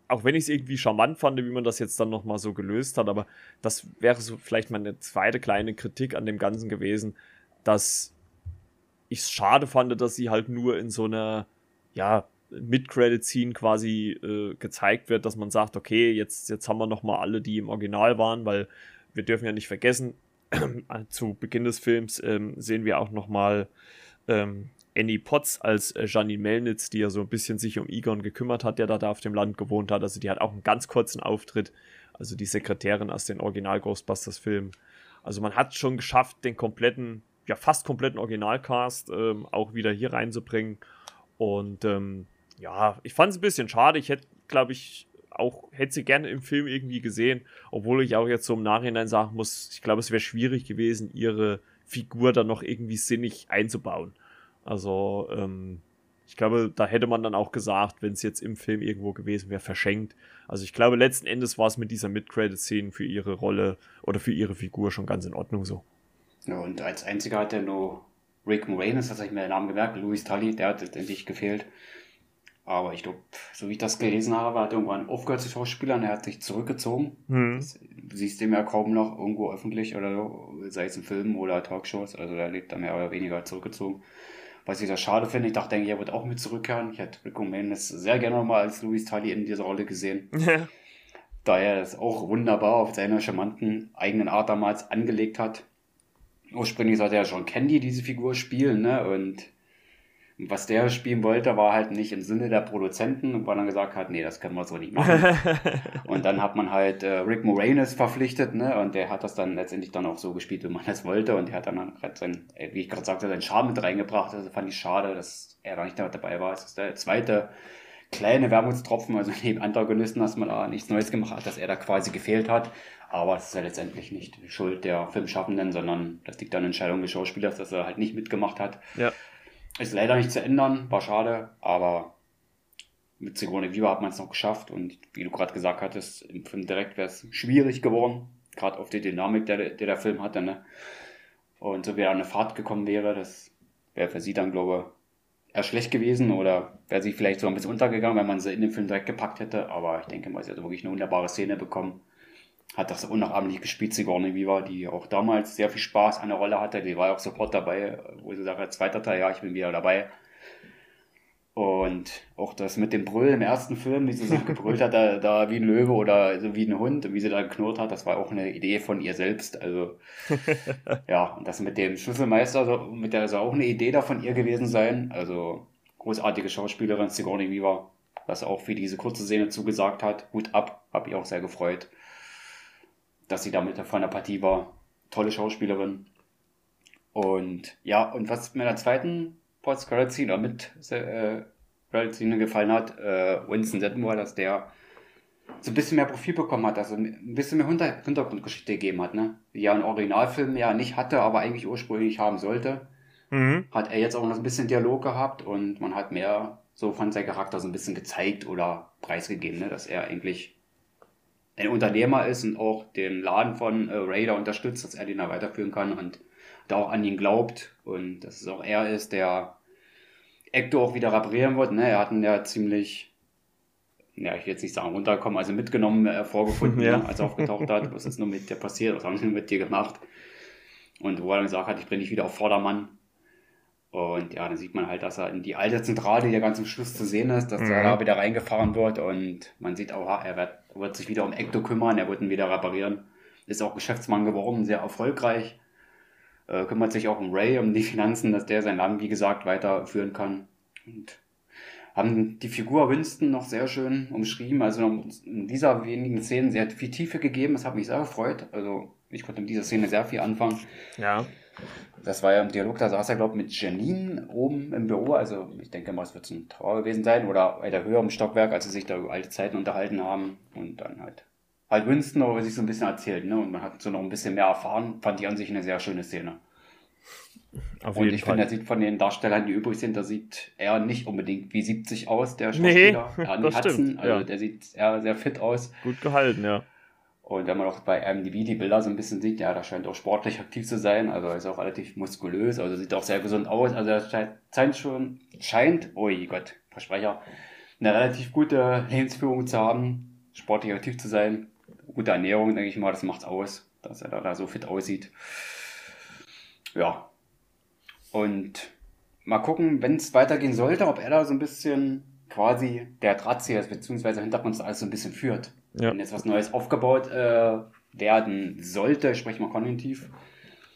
auch wenn ich es irgendwie charmant fand, wie man das jetzt dann nochmal so gelöst hat, aber das wäre so vielleicht meine zweite kleine Kritik an dem Ganzen gewesen, dass ich es schade fand, dass sie halt nur in so einer, ja, Mid-Credit-Scene quasi äh, gezeigt wird, dass man sagt, okay, jetzt, jetzt haben wir nochmal alle, die im Original waren, weil wir dürfen ja nicht vergessen, <clears throat> zu Beginn des Films ähm, sehen wir auch nochmal ähm, Annie Potts als äh, Janine Melnitz, die ja so ein bisschen sich um Egon gekümmert hat, der da, da auf dem Land gewohnt hat. Also die hat auch einen ganz kurzen Auftritt, also die Sekretärin aus den Original-Ghostbusters-Filmen. Also man hat schon geschafft, den kompletten, ja fast kompletten Originalcast ähm, auch wieder hier reinzubringen. Und ähm, ja, ich fand es ein bisschen schade. Ich hätte, glaube ich, auch, hätte sie gerne im Film irgendwie gesehen, obwohl ich auch jetzt so im Nachhinein sagen muss, ich glaube, es wäre schwierig gewesen, ihre Figur dann noch irgendwie sinnig einzubauen. Also, ähm, ich glaube, da hätte man dann auch gesagt, wenn es jetzt im Film irgendwo gewesen wäre, verschenkt. Also ich glaube, letzten Endes war es mit dieser Mid-Credit-Szene für ihre Rolle oder für ihre Figur schon ganz in Ordnung so. Ja, und als einziger hat er nur Rick Moranis, das habe ich mir den Namen gemerkt, Louis Tully, der hat letztendlich gefehlt. Aber ich glaube, so wie ich das gelesen habe, hat irgendwann aufgehört zu Schauspielern, er hat sich zurückgezogen. Mhm. Das, du siehst ihn ja kaum noch irgendwo öffentlich oder so, sei es in Filmen oder Talkshows. Also er lebt da mehr oder weniger zurückgezogen. Was ich da schade finde, ich dachte, er wird auch mit zurückkehren. Ich hätte Rick Moranis sehr gerne nochmal als Louis Tully in dieser Rolle gesehen. <laughs> Ja. Da er das auch wunderbar auf seine charmanten eigenen Art damals angelegt hat. Ursprünglich sollte er schon Candy diese Figur spielen, ne? Und was der spielen wollte, war halt nicht im Sinne der Produzenten, weil er gesagt hat, nee, das können wir so nicht machen. <laughs> und dann hat man halt äh, Rick Moranis verpflichtet, ne? Und der hat das dann letztendlich dann auch so gespielt, wie man das wollte. Und der hat dann halt sein, äh, wie ich gerade sagte, seinen Charme mit reingebracht. Also fand ich schade, dass er da nicht dabei war. Das ist der zweite kleine Wermutstropfen, also <laughs> neben Antagonisten, dass man da nichts Neues gemacht hat, dass er da quasi gefehlt hat. Aber es ist ja letztendlich nicht Schuld der Filmschaffenden, sondern das liegt an der Entscheidung des Schauspielers, dass er halt nicht mitgemacht hat. Ja. Ist leider nicht zu ändern, war schade, aber mit Sigourney Weaver hat man es noch geschafft und wie du gerade gesagt hattest, im Film direkt wäre es schwierig geworden, gerade auf die Dynamik, der, der der Film hatte, ne? Und so wäre eine Fahrt gekommen wäre, das wäre für sie dann, glaube ich, eher schlecht gewesen oder wäre sie vielleicht so ein bisschen untergegangen, wenn man sie in den Film direkt gepackt hätte, aber ich denke mal, sie hat wirklich eine wunderbare Szene bekommen hat das unnachahmlich gespielt, Sigourney Weaver, die auch damals sehr viel Spaß an der Rolle hatte. Die war ja auch sofort dabei, wo sie sagt, zweiter Teil, ja, ich bin wieder dabei. Und auch das mit dem Brüllen im ersten Film, wie sie so <laughs> gebrüllt hat, da, da wie ein Löwe oder so wie ein Hund, wie sie da geknurrt hat, das war auch eine Idee von ihr selbst. Also, <laughs> ja, und das mit dem Schlüsselmeister, so, mit der soll auch eine Idee da von ihr gewesen sein. Also, großartige Schauspielerin, Sigourney Weaver, was auch für diese kurze Szene zugesagt hat. Hut ab, hab ich auch sehr gefreut, dass sie da mit von der Partie war. Tolle Schauspielerin. Und ja, und was mir in der zweiten Post-Credit-Scene oder mit äh, Credit-Scene gefallen hat, äh, Winston Detmore, dass der so ein bisschen mehr Profil bekommen hat, also ein bisschen mehr Hinter Hintergrundgeschichte gegeben hat, ne? Die ja ein Originalfilm ja nicht hatte, aber eigentlich ursprünglich haben sollte. Mhm. Hat er jetzt auch noch ein bisschen Dialog gehabt und man hat mehr so von seinem Charakter so ein bisschen gezeigt oder preisgegeben, ne? dass er eigentlich ein Unternehmer ist und auch den Laden von äh, Raider unterstützt, dass er den da weiterführen kann und da auch an ihn glaubt und dass es auch er ist, der Ecto auch wieder reparieren wird. Ne? Er hat ihn ja ziemlich, ja, ich will jetzt nicht sagen runtergekommen, also mitgenommen, äh, vorgefunden, <laughs> ja. ne? als er aufgetaucht hat. Was ist nur mit dir passiert? Was haben sie mit dir gemacht? Und wo er dann gesagt hat, ich bringe dich wieder auf Vordermann. Und ja, dann sieht man halt, dass er in die alte Zentrale, die ja ganz am Schluss zu sehen ist, dass mhm. er da wieder reingefahren wird und man sieht auch, er wird, wird sich wieder um Ecto kümmern, er wird ihn wieder reparieren. Ist auch Geschäftsmann geworden, sehr erfolgreich äh, kümmert sich auch um Ray, um die Finanzen, dass der sein Laden, wie gesagt, weiterführen kann. Und haben die Figur Winston noch sehr schön umschrieben, also in dieser wenigen Szenen sehr viel Tiefe gegeben. Das hat mich sehr gefreut. Also ich konnte mit dieser Szene sehr viel anfangen. Ja. Das war ja im Dialog, da saß er, glaube ich, mit Janine oben im Büro. Also ich denke mal, es wird ein Trauer gewesen sein oder weiter höher im Stockwerk, als sie sich da über alte Zeiten unterhalten haben. Und dann halt halt Winston aber sich so ein bisschen erzählt, ne? Und man hat so noch ein bisschen mehr erfahren. Fand ich an sich eine sehr schöne Szene. Auf und ich finde, er sieht von den Darstellern, die übrig sind, da sieht er nicht unbedingt wie 70 aus, der Schauspieler. Nee, das Hudson, stimmt. Also ja. der sieht eher sehr fit aus. Gut gehalten, ja. Und wenn man auch bei IMDb die Bilder so ein bisschen sieht, ja, da scheint auch sportlich aktiv zu sein. Also ist auch relativ muskulös, also sieht auch sehr gesund aus. Also er scheint schon, scheint, oh Gott, Versprecher, eine relativ gute Lebensführung zu haben, sportlich aktiv zu sein gute Ernährung, denke ich mal, das macht's aus, dass er da, da so fit aussieht. Ja. Und mal gucken, wenn es weitergehen sollte, ob er da so ein bisschen quasi der Drahtzieher ist, beziehungsweise Hintergrund alles so ein bisschen führt. Ja. Wenn jetzt was Neues aufgebaut äh, werden sollte, ich spreche mal konjunktiv,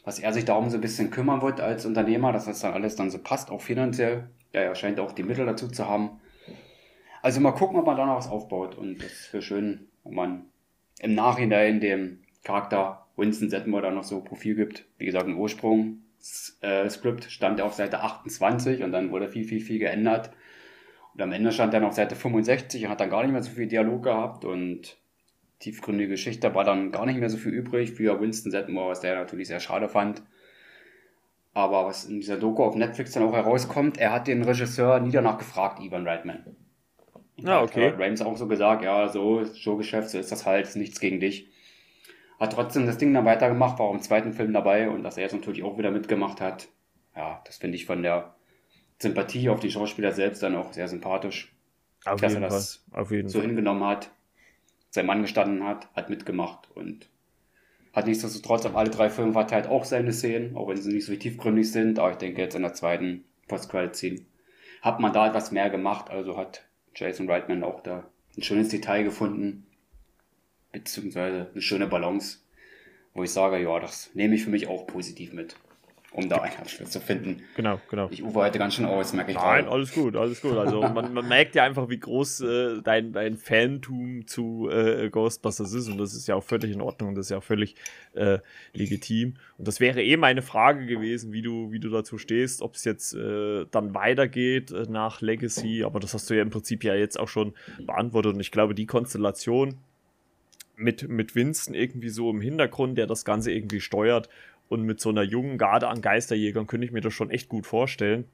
was er sich darum so ein bisschen kümmern wird als Unternehmer, dass das dann alles dann so passt, auch finanziell. Ja, er scheint auch die Mittel dazu zu haben. Also mal gucken, ob man da noch was aufbaut. Und das wäre schön, wenn man im Nachhinein dem Charakter Winston Setmore da noch so Profil gibt. Wie gesagt, im Ursprung äh, Skript stand er auf Seite 28 und dann wurde viel, viel, viel geändert. Und am Ende stand er noch auf Seite 65 und hat dann gar nicht mehr so viel Dialog gehabt und tiefgründige Geschichte war dann gar nicht mehr so viel übrig für Winston Setmore, was der natürlich sehr schade fand. Aber was in dieser Doku auf Netflix dann auch herauskommt, er hat den Regisseur nie danach gefragt, Ivan Reitman. Ja, ah, okay. Hat Rams auch so gesagt, ja, so Showgeschäft, so ist das halt, ist nichts gegen dich. Hat trotzdem das Ding dann weitergemacht, war auch im zweiten Film dabei und dass er jetzt natürlich auch wieder mitgemacht hat. Ja, das finde ich von der Sympathie auf die Schauspieler selbst dann auch sehr sympathisch. Auf dass er das so Fall. hingenommen hat, sein Mann gestanden hat, hat mitgemacht und hat nichtsdestotrotz auf alle drei Filme verteilt auch seine Szenen, auch wenn sie nicht so tiefgründig sind. Aber ich denke jetzt in der zweiten Post-Credit-Scene hat man da etwas mehr gemacht, also hat Jason Reitman auch da ein schönes Detail gefunden, beziehungsweise eine schöne Balance, wo ich sage, ja, das nehme ich für mich auch positiv mit um da einen Abschluss zu finden. Genau, genau. Ich ufer heute ganz schön aus, merke ich Nein, alles gut, alles gut. Also <laughs> man, man merkt ja einfach, wie groß äh, dein, dein Fantum zu äh, Ghostbusters ist und das ist ja auch völlig in Ordnung und das ist ja auch völlig äh, legitim. Und das wäre eh meine Frage gewesen, wie du, wie du dazu stehst, ob es jetzt äh, dann weitergeht äh, nach Legacy, aber das hast du ja im Prinzip ja jetzt auch schon beantwortet und ich glaube, die Konstellation mit, mit Winston irgendwie so im Hintergrund, der das Ganze irgendwie steuert und mit so einer jungen Garde an Geisterjägern könnte ich mir das schon echt gut vorstellen.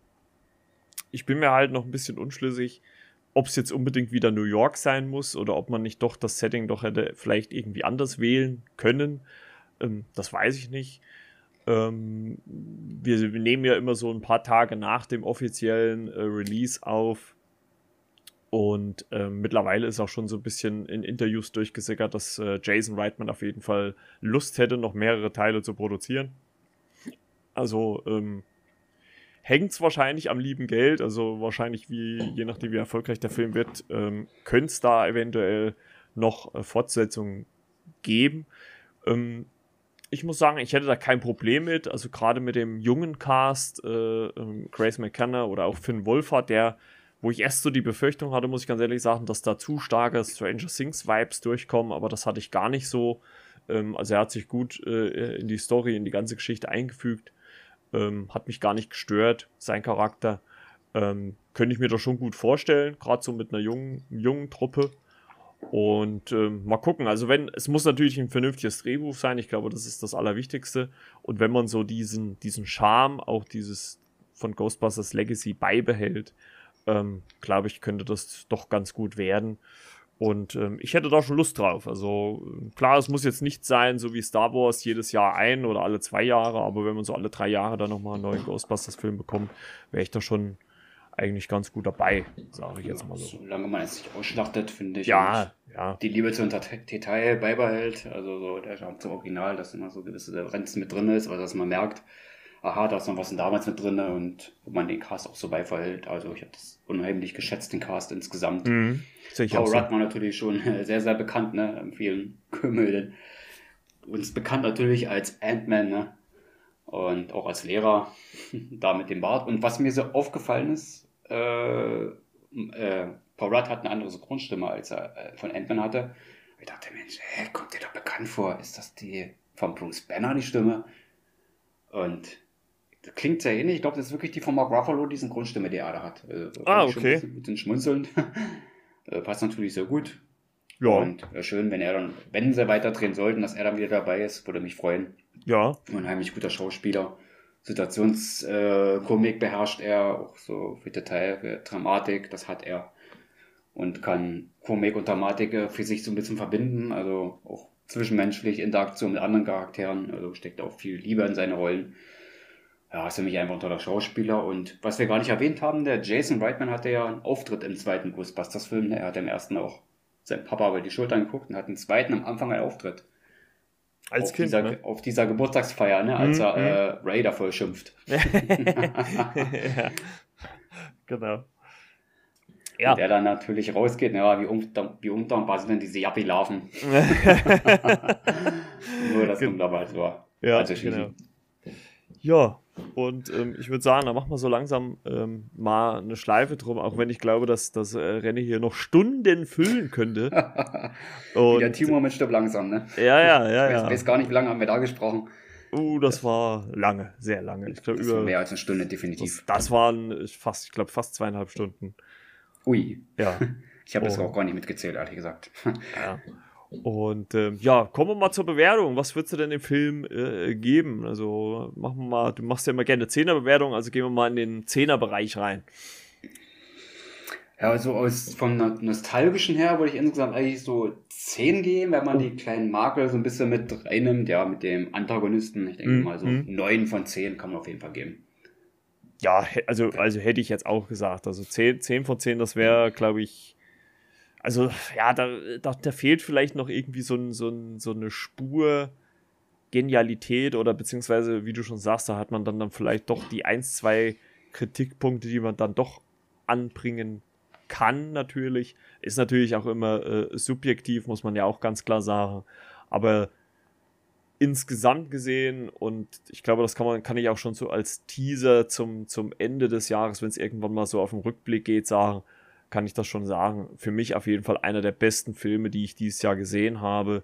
Ich bin mir halt noch ein bisschen unschlüssig, ob es jetzt unbedingt wieder New York sein muss oder ob man nicht doch das Setting doch hätte vielleicht irgendwie anders wählen können. Ähm, das weiß ich nicht. Ähm, wir, nehmen ja immer so ein paar Tage nach dem offiziellen äh, Release auf. Und äh, mittlerweile ist auch schon so ein bisschen in Interviews durchgesickert, dass äh, Jason Reitman auf jeden Fall Lust hätte, noch mehrere Teile zu produzieren. Also ähm, hängt es wahrscheinlich am lieben Geld, also wahrscheinlich wie, je nachdem wie erfolgreich der Film wird, ähm, könnte es da eventuell noch äh, Fortsetzungen geben. Ähm, ich muss sagen, ich hätte da kein Problem mit. Also gerade mit dem jungen Cast, äh, ähm, Grace McKenna oder auch Finn Wolfhard, der, wo ich erst so die Befürchtung hatte, muss ich ganz ehrlich sagen, dass da zu starke Stranger Things Vibes durchkommen, aber das hatte ich gar nicht so. Ähm, also er hat sich gut äh, in die Story, in die ganze Geschichte eingefügt. Ähm, hat mich gar nicht gestört, sein Charakter. Ähm, könnte ich mir doch schon gut vorstellen, gerade so mit einer jungen, jungen Truppe. Und ähm, mal gucken. Also wenn, es muss natürlich ein vernünftiges Drehbuch sein. Ich glaube, das ist das Allerwichtigste. Und wenn man so diesen, diesen Charme, auch dieses von Ghostbusters Legacy beibehält, ähm, glaube ich, könnte das doch ganz gut werden. Und ähm, ich hätte da schon Lust drauf. Also klar, es muss jetzt nicht sein, so wie Star Wars jedes Jahr ein oder alle zwei Jahre, aber wenn man so alle drei Jahre dann nochmal einen neuen Ghostbusters-Film bekommt, wäre ich da schon eigentlich ganz gut dabei, sage ich jetzt mal so. Solange man es nicht ausschlachtet, finde ich. Ja, ja. Die Liebe zum Detail beibehält, also so der Charme zum Original, dass immer so gewisse Differenzen mit drin ist, oder dass man merkt, aha, da ist noch was denn damals mit drin und wo man den Cast auch so beifällt. Also ich habe das unheimlich geschätzt, den Cast insgesamt. Mhm, Paul so. Rudd war natürlich schon sehr, sehr bekannt, ne, in vielen <laughs> Komödien. Uns bekannt natürlich als Ant-Man, ne? Und auch als Lehrer, <laughs> da mit dem Bart. Und was mir so aufgefallen ist, äh, äh, Paul Rudd hat eine andere Synchronstimme, als er äh, von Ant-Man hatte. Ich dachte, Mensch, hä, kommt dir doch bekannt vor? Ist das die von Bruce Banner, die Stimme? Und klingt sehr ähnlich. Ich glaube, das ist wirklich die von Mark Ruffalo, die Synchronstimme, die er da hat. Also, ah, okay. Mit den Schmunzeln. <laughs> Äh, passt natürlich sehr gut. Ja. Und äh, schön, wenn er dann, wenn sie weiterdrehen sollten, dass er dann wieder dabei ist, würde mich freuen. Ja. Unheimlich guter Schauspieler. Situationskomik äh, beherrscht er, auch so für Detail, für Dramatik, das hat er. Und kann Komik und Dramatik äh, für sich so ein bisschen verbinden, also auch zwischenmenschlich Interaktion mit anderen Charakteren, also steckt auch viel Liebe in seine Rollen. Ja, ist für mich einfach ein toller Schauspieler. Und was wir gar nicht erwähnt haben, der Jason Reitman hatte ja einen Auftritt im zweiten Ghostbusters-Film. Er hat im ersten auch seinen Papa über die Schulter geguckt und hat im zweiten am Anfang einen Auftritt. Als auf Kind, dieser, ne? Auf dieser Geburtstagsfeier, ne? als mhm. er äh, mhm. Ray da voll schimpft. <laughs> <laughs> ja. Genau. Ja. Der dann natürlich rausgeht, ja, wie, unter, wie undankbar sind denn diese Yappi-Larven? <laughs> Nur das kommt halt so. Ja, also genau. Ja, und ähm, ich würde sagen, da machen wir so langsam ähm, mal eine Schleife drum, auch wenn ich glaube, dass das äh, Rennen hier noch Stunden füllen könnte. <laughs> und, der Timo mit Stirb langsam, ne? Ja, ja, ja. Ich weiß, ja. weiß gar nicht, wie lange haben wir da gesprochen. Uh, das war lange, sehr lange. Ich glaube, über. Mehr als eine Stunde, definitiv. Das, das waren fast, ich glaube, fast zweieinhalb Stunden. Ui. Ja. <laughs> Ich habe das auch gar nicht mitgezählt, ehrlich gesagt. Ja. <laughs> Und ähm, ja, kommen wir mal zur Bewertung. Was würdest du denn dem Film äh, geben? Also machen wir mal, du machst ja immer gerne Zehnerbewertung, also gehen wir mal in den Zehnerbereich rein. Ja, also aus vom nostalgischen her würde ich insgesamt eigentlich so 10 geben, wenn man die kleinen Makel so ein bisschen mit reinnimmt, ja, mit dem Antagonisten. Ich denke mhm. mal so 9 von 10 kann man auf jeden Fall geben. Ja, also, also hätte ich jetzt auch gesagt. Also 10, 10 von 10, das wäre, glaube ich, also ja, da, da, da, fehlt vielleicht noch irgendwie so, ein, so, ein, so eine Spur Genialität oder beziehungsweise, wie du schon sagst, da hat man dann, dann vielleicht doch die ein, zwei Kritikpunkte, die man dann doch anbringen kann, natürlich. Ist natürlich auch immer äh, subjektiv, muss man ja auch ganz klar sagen. Aber insgesamt gesehen, und ich glaube, das kann man, kann ich auch schon so als Teaser zum, zum Ende des Jahres, wenn es irgendwann mal so auf den Rückblick geht, sagen, kann ich das schon sagen. Für mich auf jeden Fall einer der besten Filme, die ich dieses Jahr gesehen habe.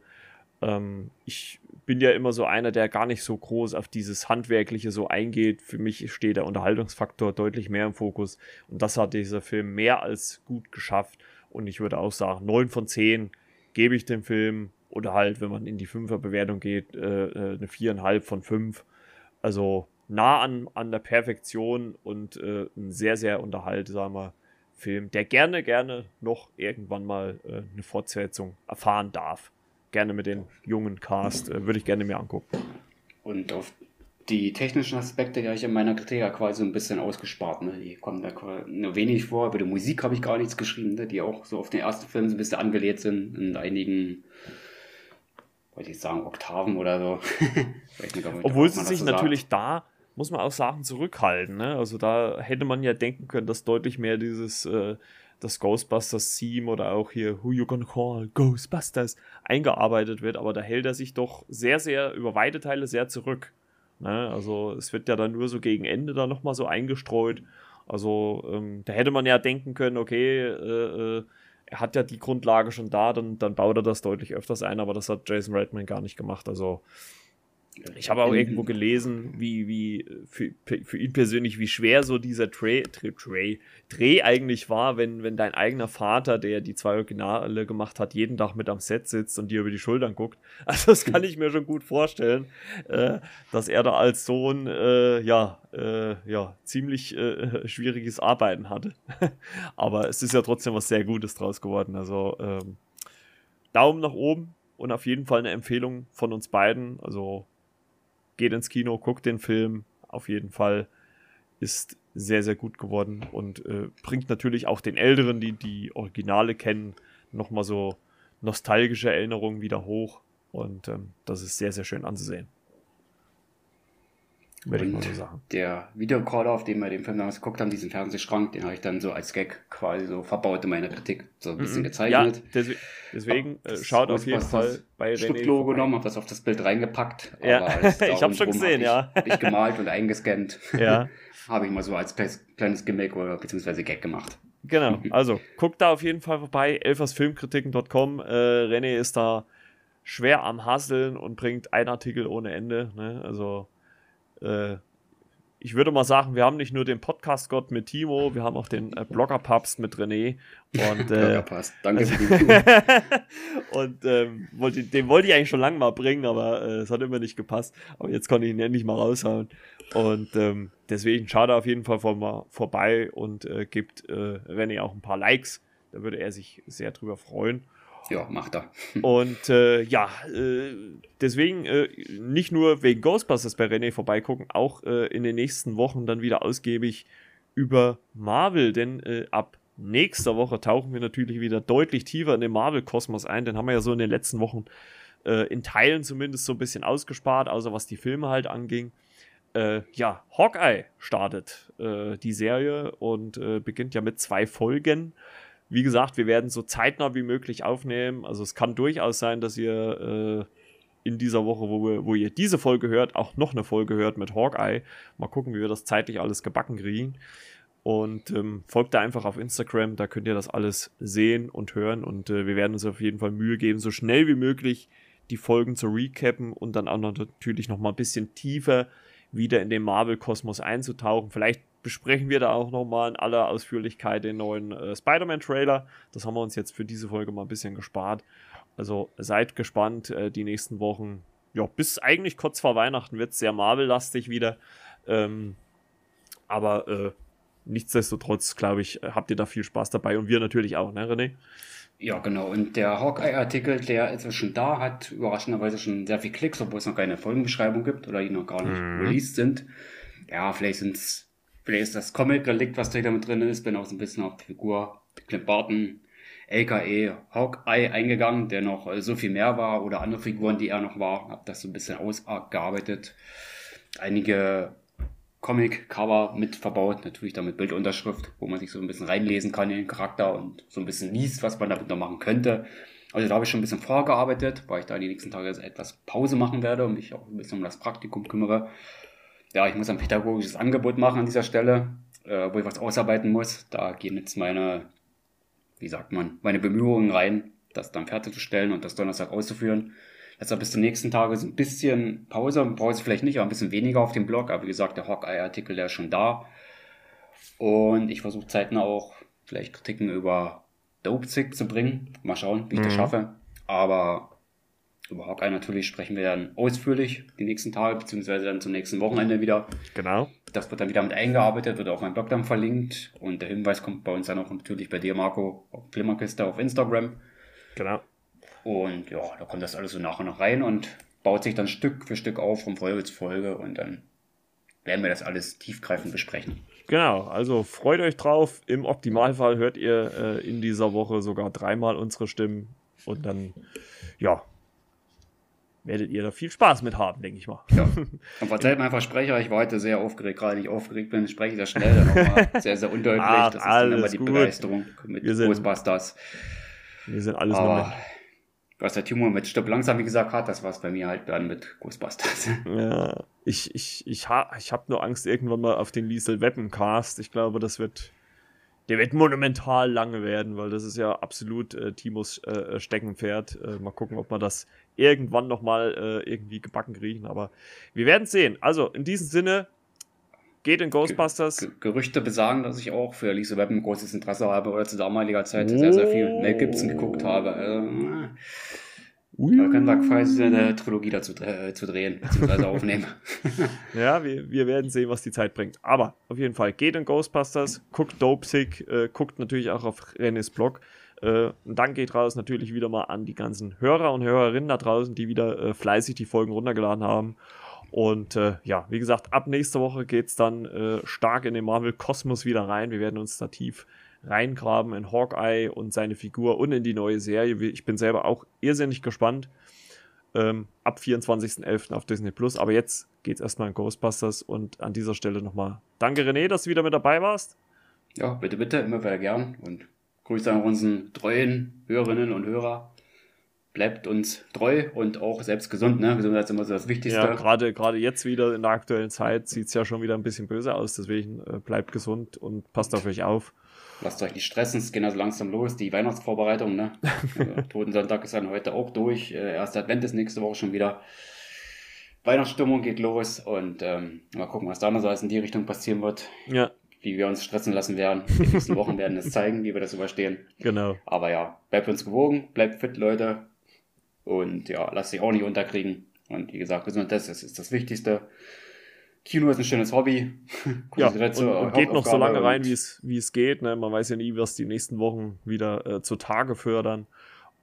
Ähm, ich bin ja immer so einer, der gar nicht so groß auf dieses Handwerkliche so eingeht. Für mich steht der Unterhaltungsfaktor deutlich mehr im Fokus. Und das hat dieser Film mehr als gut geschafft. Und ich würde auch sagen, 9 von 10 gebe ich dem Film. Oder halt, wenn man in die 5er Bewertung geht, äh, äh eine 4,5 von 5. Also nah an, an der Perfektion und äh, ein sehr, sehr unterhaltsamer Film, der gerne, gerne noch irgendwann mal äh, eine Fortsetzung erfahren darf. Gerne mit dem jungen Cast, äh, würde ich gerne mir angucken. Und auf die technischen Aspekte, die habe ich in meiner Kritik ja quasi so ein bisschen ausgespart. Ne? Die kommen da nur wenig vor. Über die Musik habe ich gar nichts geschrieben, ne? die auch so auf den ersten Film so ein bisschen angelehnt sind. In einigen, wollte ich sagen, Oktaven oder so. <laughs> nicht, Obwohl sie sich natürlich sagt. da, muss man auch sagen, zurückhalten. Ne? Also da hätte man ja denken können, dass deutlich mehr dieses... Äh, das Ghostbusters-Theme oder auch hier Who You Gonna Call Ghostbusters eingearbeitet wird, aber da hält er sich doch sehr, sehr über weite Teile sehr zurück. Ne? Also es wird ja dann nur so gegen Ende da nochmal so eingestreut. Also ähm, da hätte man ja denken können, okay, äh, äh, er hat ja die Grundlage schon da, dann, dann baut er das deutlich öfters ein, aber das hat Jason Redman gar nicht gemacht. Also ich habe auch irgendwo gelesen, wie, wie für, für ihn persönlich, wie schwer so dieser Dreh, Dreh, Dreh eigentlich war, wenn, wenn dein eigener Vater, der die zwei Originale gemacht hat, jeden Tag mit am Set sitzt und dir über die Schultern guckt. <laughs> Also das kann ich mir schon gut vorstellen, äh, dass er da als Sohn äh, ja, äh, ja ziemlich äh, <laughs> schwieriges Arbeiten hatte. <laughs> Aber es ist ja trotzdem was sehr Gutes draus geworden. Also ähm, Daumen nach oben und auf jeden Fall eine Empfehlung von uns beiden. Also geht ins Kino, guckt den Film, auf jeden Fall. Ist sehr, sehr gut geworden und äh, bringt natürlich auch den Älteren, die die Originale kennen, nochmal so nostalgische Erinnerungen wieder hoch. Und ähm, das ist sehr, sehr schön anzusehen. Würde ich mal so sagen. Der Videocaller, auf dem wir den Film damals geguckt haben, diesen Fernsehschrank, den habe ich dann so als Gag quasi so verbaut in meiner Kritik, so ein bisschen mhm. gezeichnet. Ja, deswegen, äh, schaut auf jeden Fall bei René. Stucklogo genommen, habe das auf das Bild reingepackt. Ja, <laughs> ich habe schon gesehen, hab ja. Habe ich gemalt und eingescannt. Ja. <laughs> habe ich mal so als kleines, Gimmick oder beziehungsweise Gag gemacht. Genau, <laughs> also guckt da auf jeden Fall vorbei, elfersfilmkritiken.com. Äh, René ist da schwer am Hasseln und bringt ein Artikel ohne Ende. Ne? Also äh, ich würde mal sagen, wir haben nicht nur den Podcast-Gott mit Timo, wir haben auch den äh, Blogger-Papst mit René. Und, äh, danke für die <laughs> Und ähm, wollte, den wollte ich eigentlich schon lange mal bringen, aber äh, es hat immer nicht gepasst. Aber jetzt konnte ich ihn endlich mal raushauen. Und ähm, deswegen schaut er auf jeden Fall vor, vorbei und äh, gibt äh, René auch ein paar Likes. Da würde er sich sehr drüber freuen. Ja, macht er. <laughs> Und äh, ja, äh, deswegen äh, nicht nur wegen Ghostbusters bei René vorbeigucken, auch äh, in den nächsten Wochen dann wieder ausgiebig über Marvel, denn äh, ab nächster Woche tauchen wir natürlich wieder deutlich tiefer in den Marvel-Kosmos ein. Den haben wir ja so in den letzten Wochen äh, in Teilen zumindest so ein bisschen ausgespart, außer was die Filme halt anging. ja, Hawkeye startet die Serie und beginnt ja mit zwei Folgen. Wie gesagt, wir werden so zeitnah wie möglich aufnehmen. Also es kann durchaus sein, dass ihr äh, in dieser Woche, wo, wir, wo ihr diese Folge hört, auch noch eine Folge hört mit Hawkeye. Mal gucken, wie wir das zeitlich alles gebacken kriegen. Und ähm, folgt da einfach auf Instagram, da könnt ihr das alles sehen und hören. Und äh, wir werden uns auf jeden Fall Mühe geben, so schnell wie möglich die Folgen zu recappen und dann auch noch natürlich noch mal ein bisschen tiefer wieder in den Marvel-Kosmos einzutauchen. Vielleicht besprechen wir da auch nochmal in aller Ausführlichkeit den neuen äh, Spider-Man-Trailer. Das haben wir uns jetzt für diese Folge mal ein bisschen gespart. Also seid gespannt, äh, die nächsten Wochen. Ja, bis eigentlich kurz vor Weihnachten wird es sehr Marvel-lastig wieder. Ähm, aber äh, nichtsdestotrotz, glaube ich, äh, habt ihr da viel Spaß dabei und wir natürlich auch, ne, René? Ja, genau. Und der Hawkeye-Artikel, der ist schon da, hat überraschenderweise schon sehr viel Klicks, obwohl es noch keine Folgenbeschreibung gibt oder die noch gar nicht mhm. released sind. Ja, vielleicht sind es Vielleicht ist das Comic-Relikt, was da mit drin ist. Bin auch so ein bisschen auf die Figur Clint Barton, LKE Hawkeye eingegangen, der noch äh, so viel mehr war oder andere Figuren, die er noch war. Hab das so ein bisschen ausgearbeitet. Einige Comic-Cover mit verbaut, natürlich dann mit Bildunterschrift, wo man sich so ein bisschen reinlesen kann in den Charakter und so ein bisschen liest, was man damit noch machen könnte. Also da habe ich schon ein bisschen vorgearbeitet, weil ich da die nächsten Tage etwas Pause machen werde und mich auch ein bisschen um das Praktikum kümmere ja, ich muss ein pädagogisches Angebot machen an dieser Stelle, äh, wo ich was ausarbeiten muss. Da gehen jetzt meine, wie sagt man, meine Bemühungen rein, das dann fertigzustellen und das Donnerstag auszuführen. Jetzt bis zum nächsten Tage so ein bisschen Pause, Pause vielleicht nicht, aber ein bisschen weniger auf dem Blog. Aber wie gesagt, der Hawkeye-Artikel, der ist schon da. Und ich versuche zeitnah auch vielleicht Kritiken über Dope Sick zu bringen. Mal schauen, wie ich mhm. das schaffe. Aber über Hawkeye natürlich sprechen wir dann ausführlich die nächsten Tage, beziehungsweise dann zum nächsten Wochenende wieder. Genau. Das wird dann wieder mit eingearbeitet, wird auch mein Blog dann verlinkt. Und der Hinweis kommt bei uns dann auch natürlich bei dir, Marco, auf Flimmerkiste auf Instagram. Genau. Und ja, da kommt das alles so nach und nach rein und baut sich dann Stück für Stück auf von Folge zu Folge und dann werden wir das alles tiefgreifend besprechen. Genau, also freut euch drauf. Im Optimalfall hört ihr äh, in dieser Woche sogar dreimal unsere Stimmen und dann, ja, werdet ihr da viel Spaß mit haben, denke ich mal. Ja. <laughs> Und verzeiht mein Versprecher, ich war heute sehr aufgeregt. Gerade ich aufgeregt bin, spreche ich das schnell dann nochmal. <laughs> Sehr, sehr undeutlich. Ach, das ist dann immer die gut. Begeisterung mit wir sind, Ghostbusters. Wir sind alles Aber, was der Tumor mit Stopp langsam, wie gesagt, hat, das war es bei mir halt dann mit Ghostbusters. <laughs> Ja, ich, ich, ich, ha, ich habe nur Angst irgendwann mal auf den Liesel Weppencast. Ich glaube, das wird, der wird monumental lange werden, weil das ist ja absolut äh, Timos äh, Steckenpferd. Äh, mal gucken, ob wir das irgendwann nochmal äh, irgendwie gebacken kriegen. Aber wir werden sehen. Also in diesem Sinne, geht in Ghostbusters. Ge Gerüchte besagen, dass ich auch für Lisa Webb ein großes Interesse habe oder zu damaliger Zeit oh. sehr, sehr viel Mel Gibson geguckt habe. Also, Ui. Man kann da quasi eine Trilogie dazu äh, zu drehen, beziehungsweise aufnehmen. <laughs> ja, wir, wir werden sehen, was die Zeit bringt. Aber auf jeden Fall, geht in Ghostbusters, guckt Dope Sick, äh, guckt natürlich auch auf Rennes Blog. Äh, und dann geht raus natürlich wieder mal an die ganzen Hörer und Hörerinnen da draußen, die wieder äh, fleißig die Folgen runtergeladen haben. Und äh, ja, wie gesagt, ab nächster Woche geht es dann äh, stark in den Marvel-Kosmos wieder rein. Wir werden uns da tief reingraben in Hawkeye und seine Figur und in die neue Serie. Ich bin selber auch irrsinnig gespannt. Ähm, ab 24.11. auf Disney Plus. Aber jetzt geht es erstmal in Ghostbusters und an dieser Stelle nochmal danke René, dass du wieder mit dabei warst. Ja, bitte, bitte, immer wieder gern und Grüße an unseren treuen Hörerinnen und Hörer. Bleibt uns treu und auch selbst gesund, ne? Gesundheit ist immer so das Wichtigste. Ja, gerade, gerade jetzt wieder in der aktuellen Zeit sieht es ja schon wieder ein bisschen böse aus, deswegen äh, bleibt gesund und passt auf euch auf. Lasst euch nicht stressen, es geht also langsam los, die Weihnachtsvorbereitung, ne? <laughs> also, Totensonntag ist dann heute auch durch. Äh, erster Advent ist nächste Woche schon wieder. Weihnachtsstimmung geht los und ähm, mal gucken, was da noch so alles in die Richtung passieren wird. Ja. Wie wir uns stressen lassen werden. Die nächsten Wochen werden es zeigen, wie wir das überstehen. Genau. Aber ja, bleibt uns gewogen, bleibt fit, Leute. Und ja, lasst sich auch nicht unterkriegen. Und wie gesagt, Gesundheit ist, ist das Wichtigste. Kino ist ein schönes Hobby. <laughs> ja, und, und geht noch so lange rein, wie es, wie es geht. Ne? Man weiß ja nie, was die nächsten Wochen wieder äh, zutage fördern.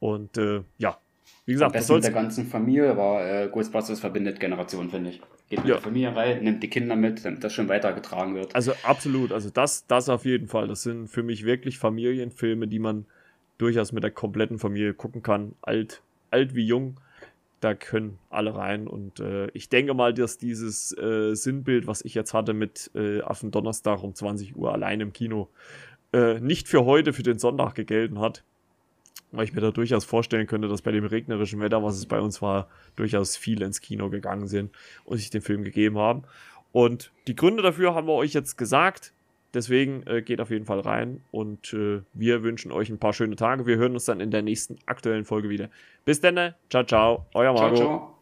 Und äh, ja, wie gesagt, das mit der ganzen Familie war äh, Ghostbusters verbindet Generationen, finde ich. Geht mit ja. der Familie rein, nimmt die Kinder mit, damit das schon weitergetragen wird. Also absolut, also das, das auf jeden Fall. Das sind für mich wirklich Familienfilme, die man durchaus mit der kompletten Familie gucken kann. Alt, alt wie jung da können alle rein. Und äh, ich denke mal, dass dieses äh, Sinnbild, was ich jetzt hatte mit äh, auf dem Donnerstag um 20 Uhr allein im Kino, äh, nicht für heute, für den Sonntag gegelten hat. Weil ich mir da durchaus vorstellen könnte, dass bei dem regnerischen Wetter, was es bei uns war, durchaus viele ins Kino gegangen sind und sich den Film gegeben haben. Und die Gründe dafür haben wir euch jetzt gesagt. Deswegen äh, geht auf jeden Fall rein und äh, wir wünschen euch ein paar schöne Tage. Wir hören uns dann in der nächsten aktuellen Folge wieder. Bis dann, ciao, ciao, euer Marco. Ciao, ciao.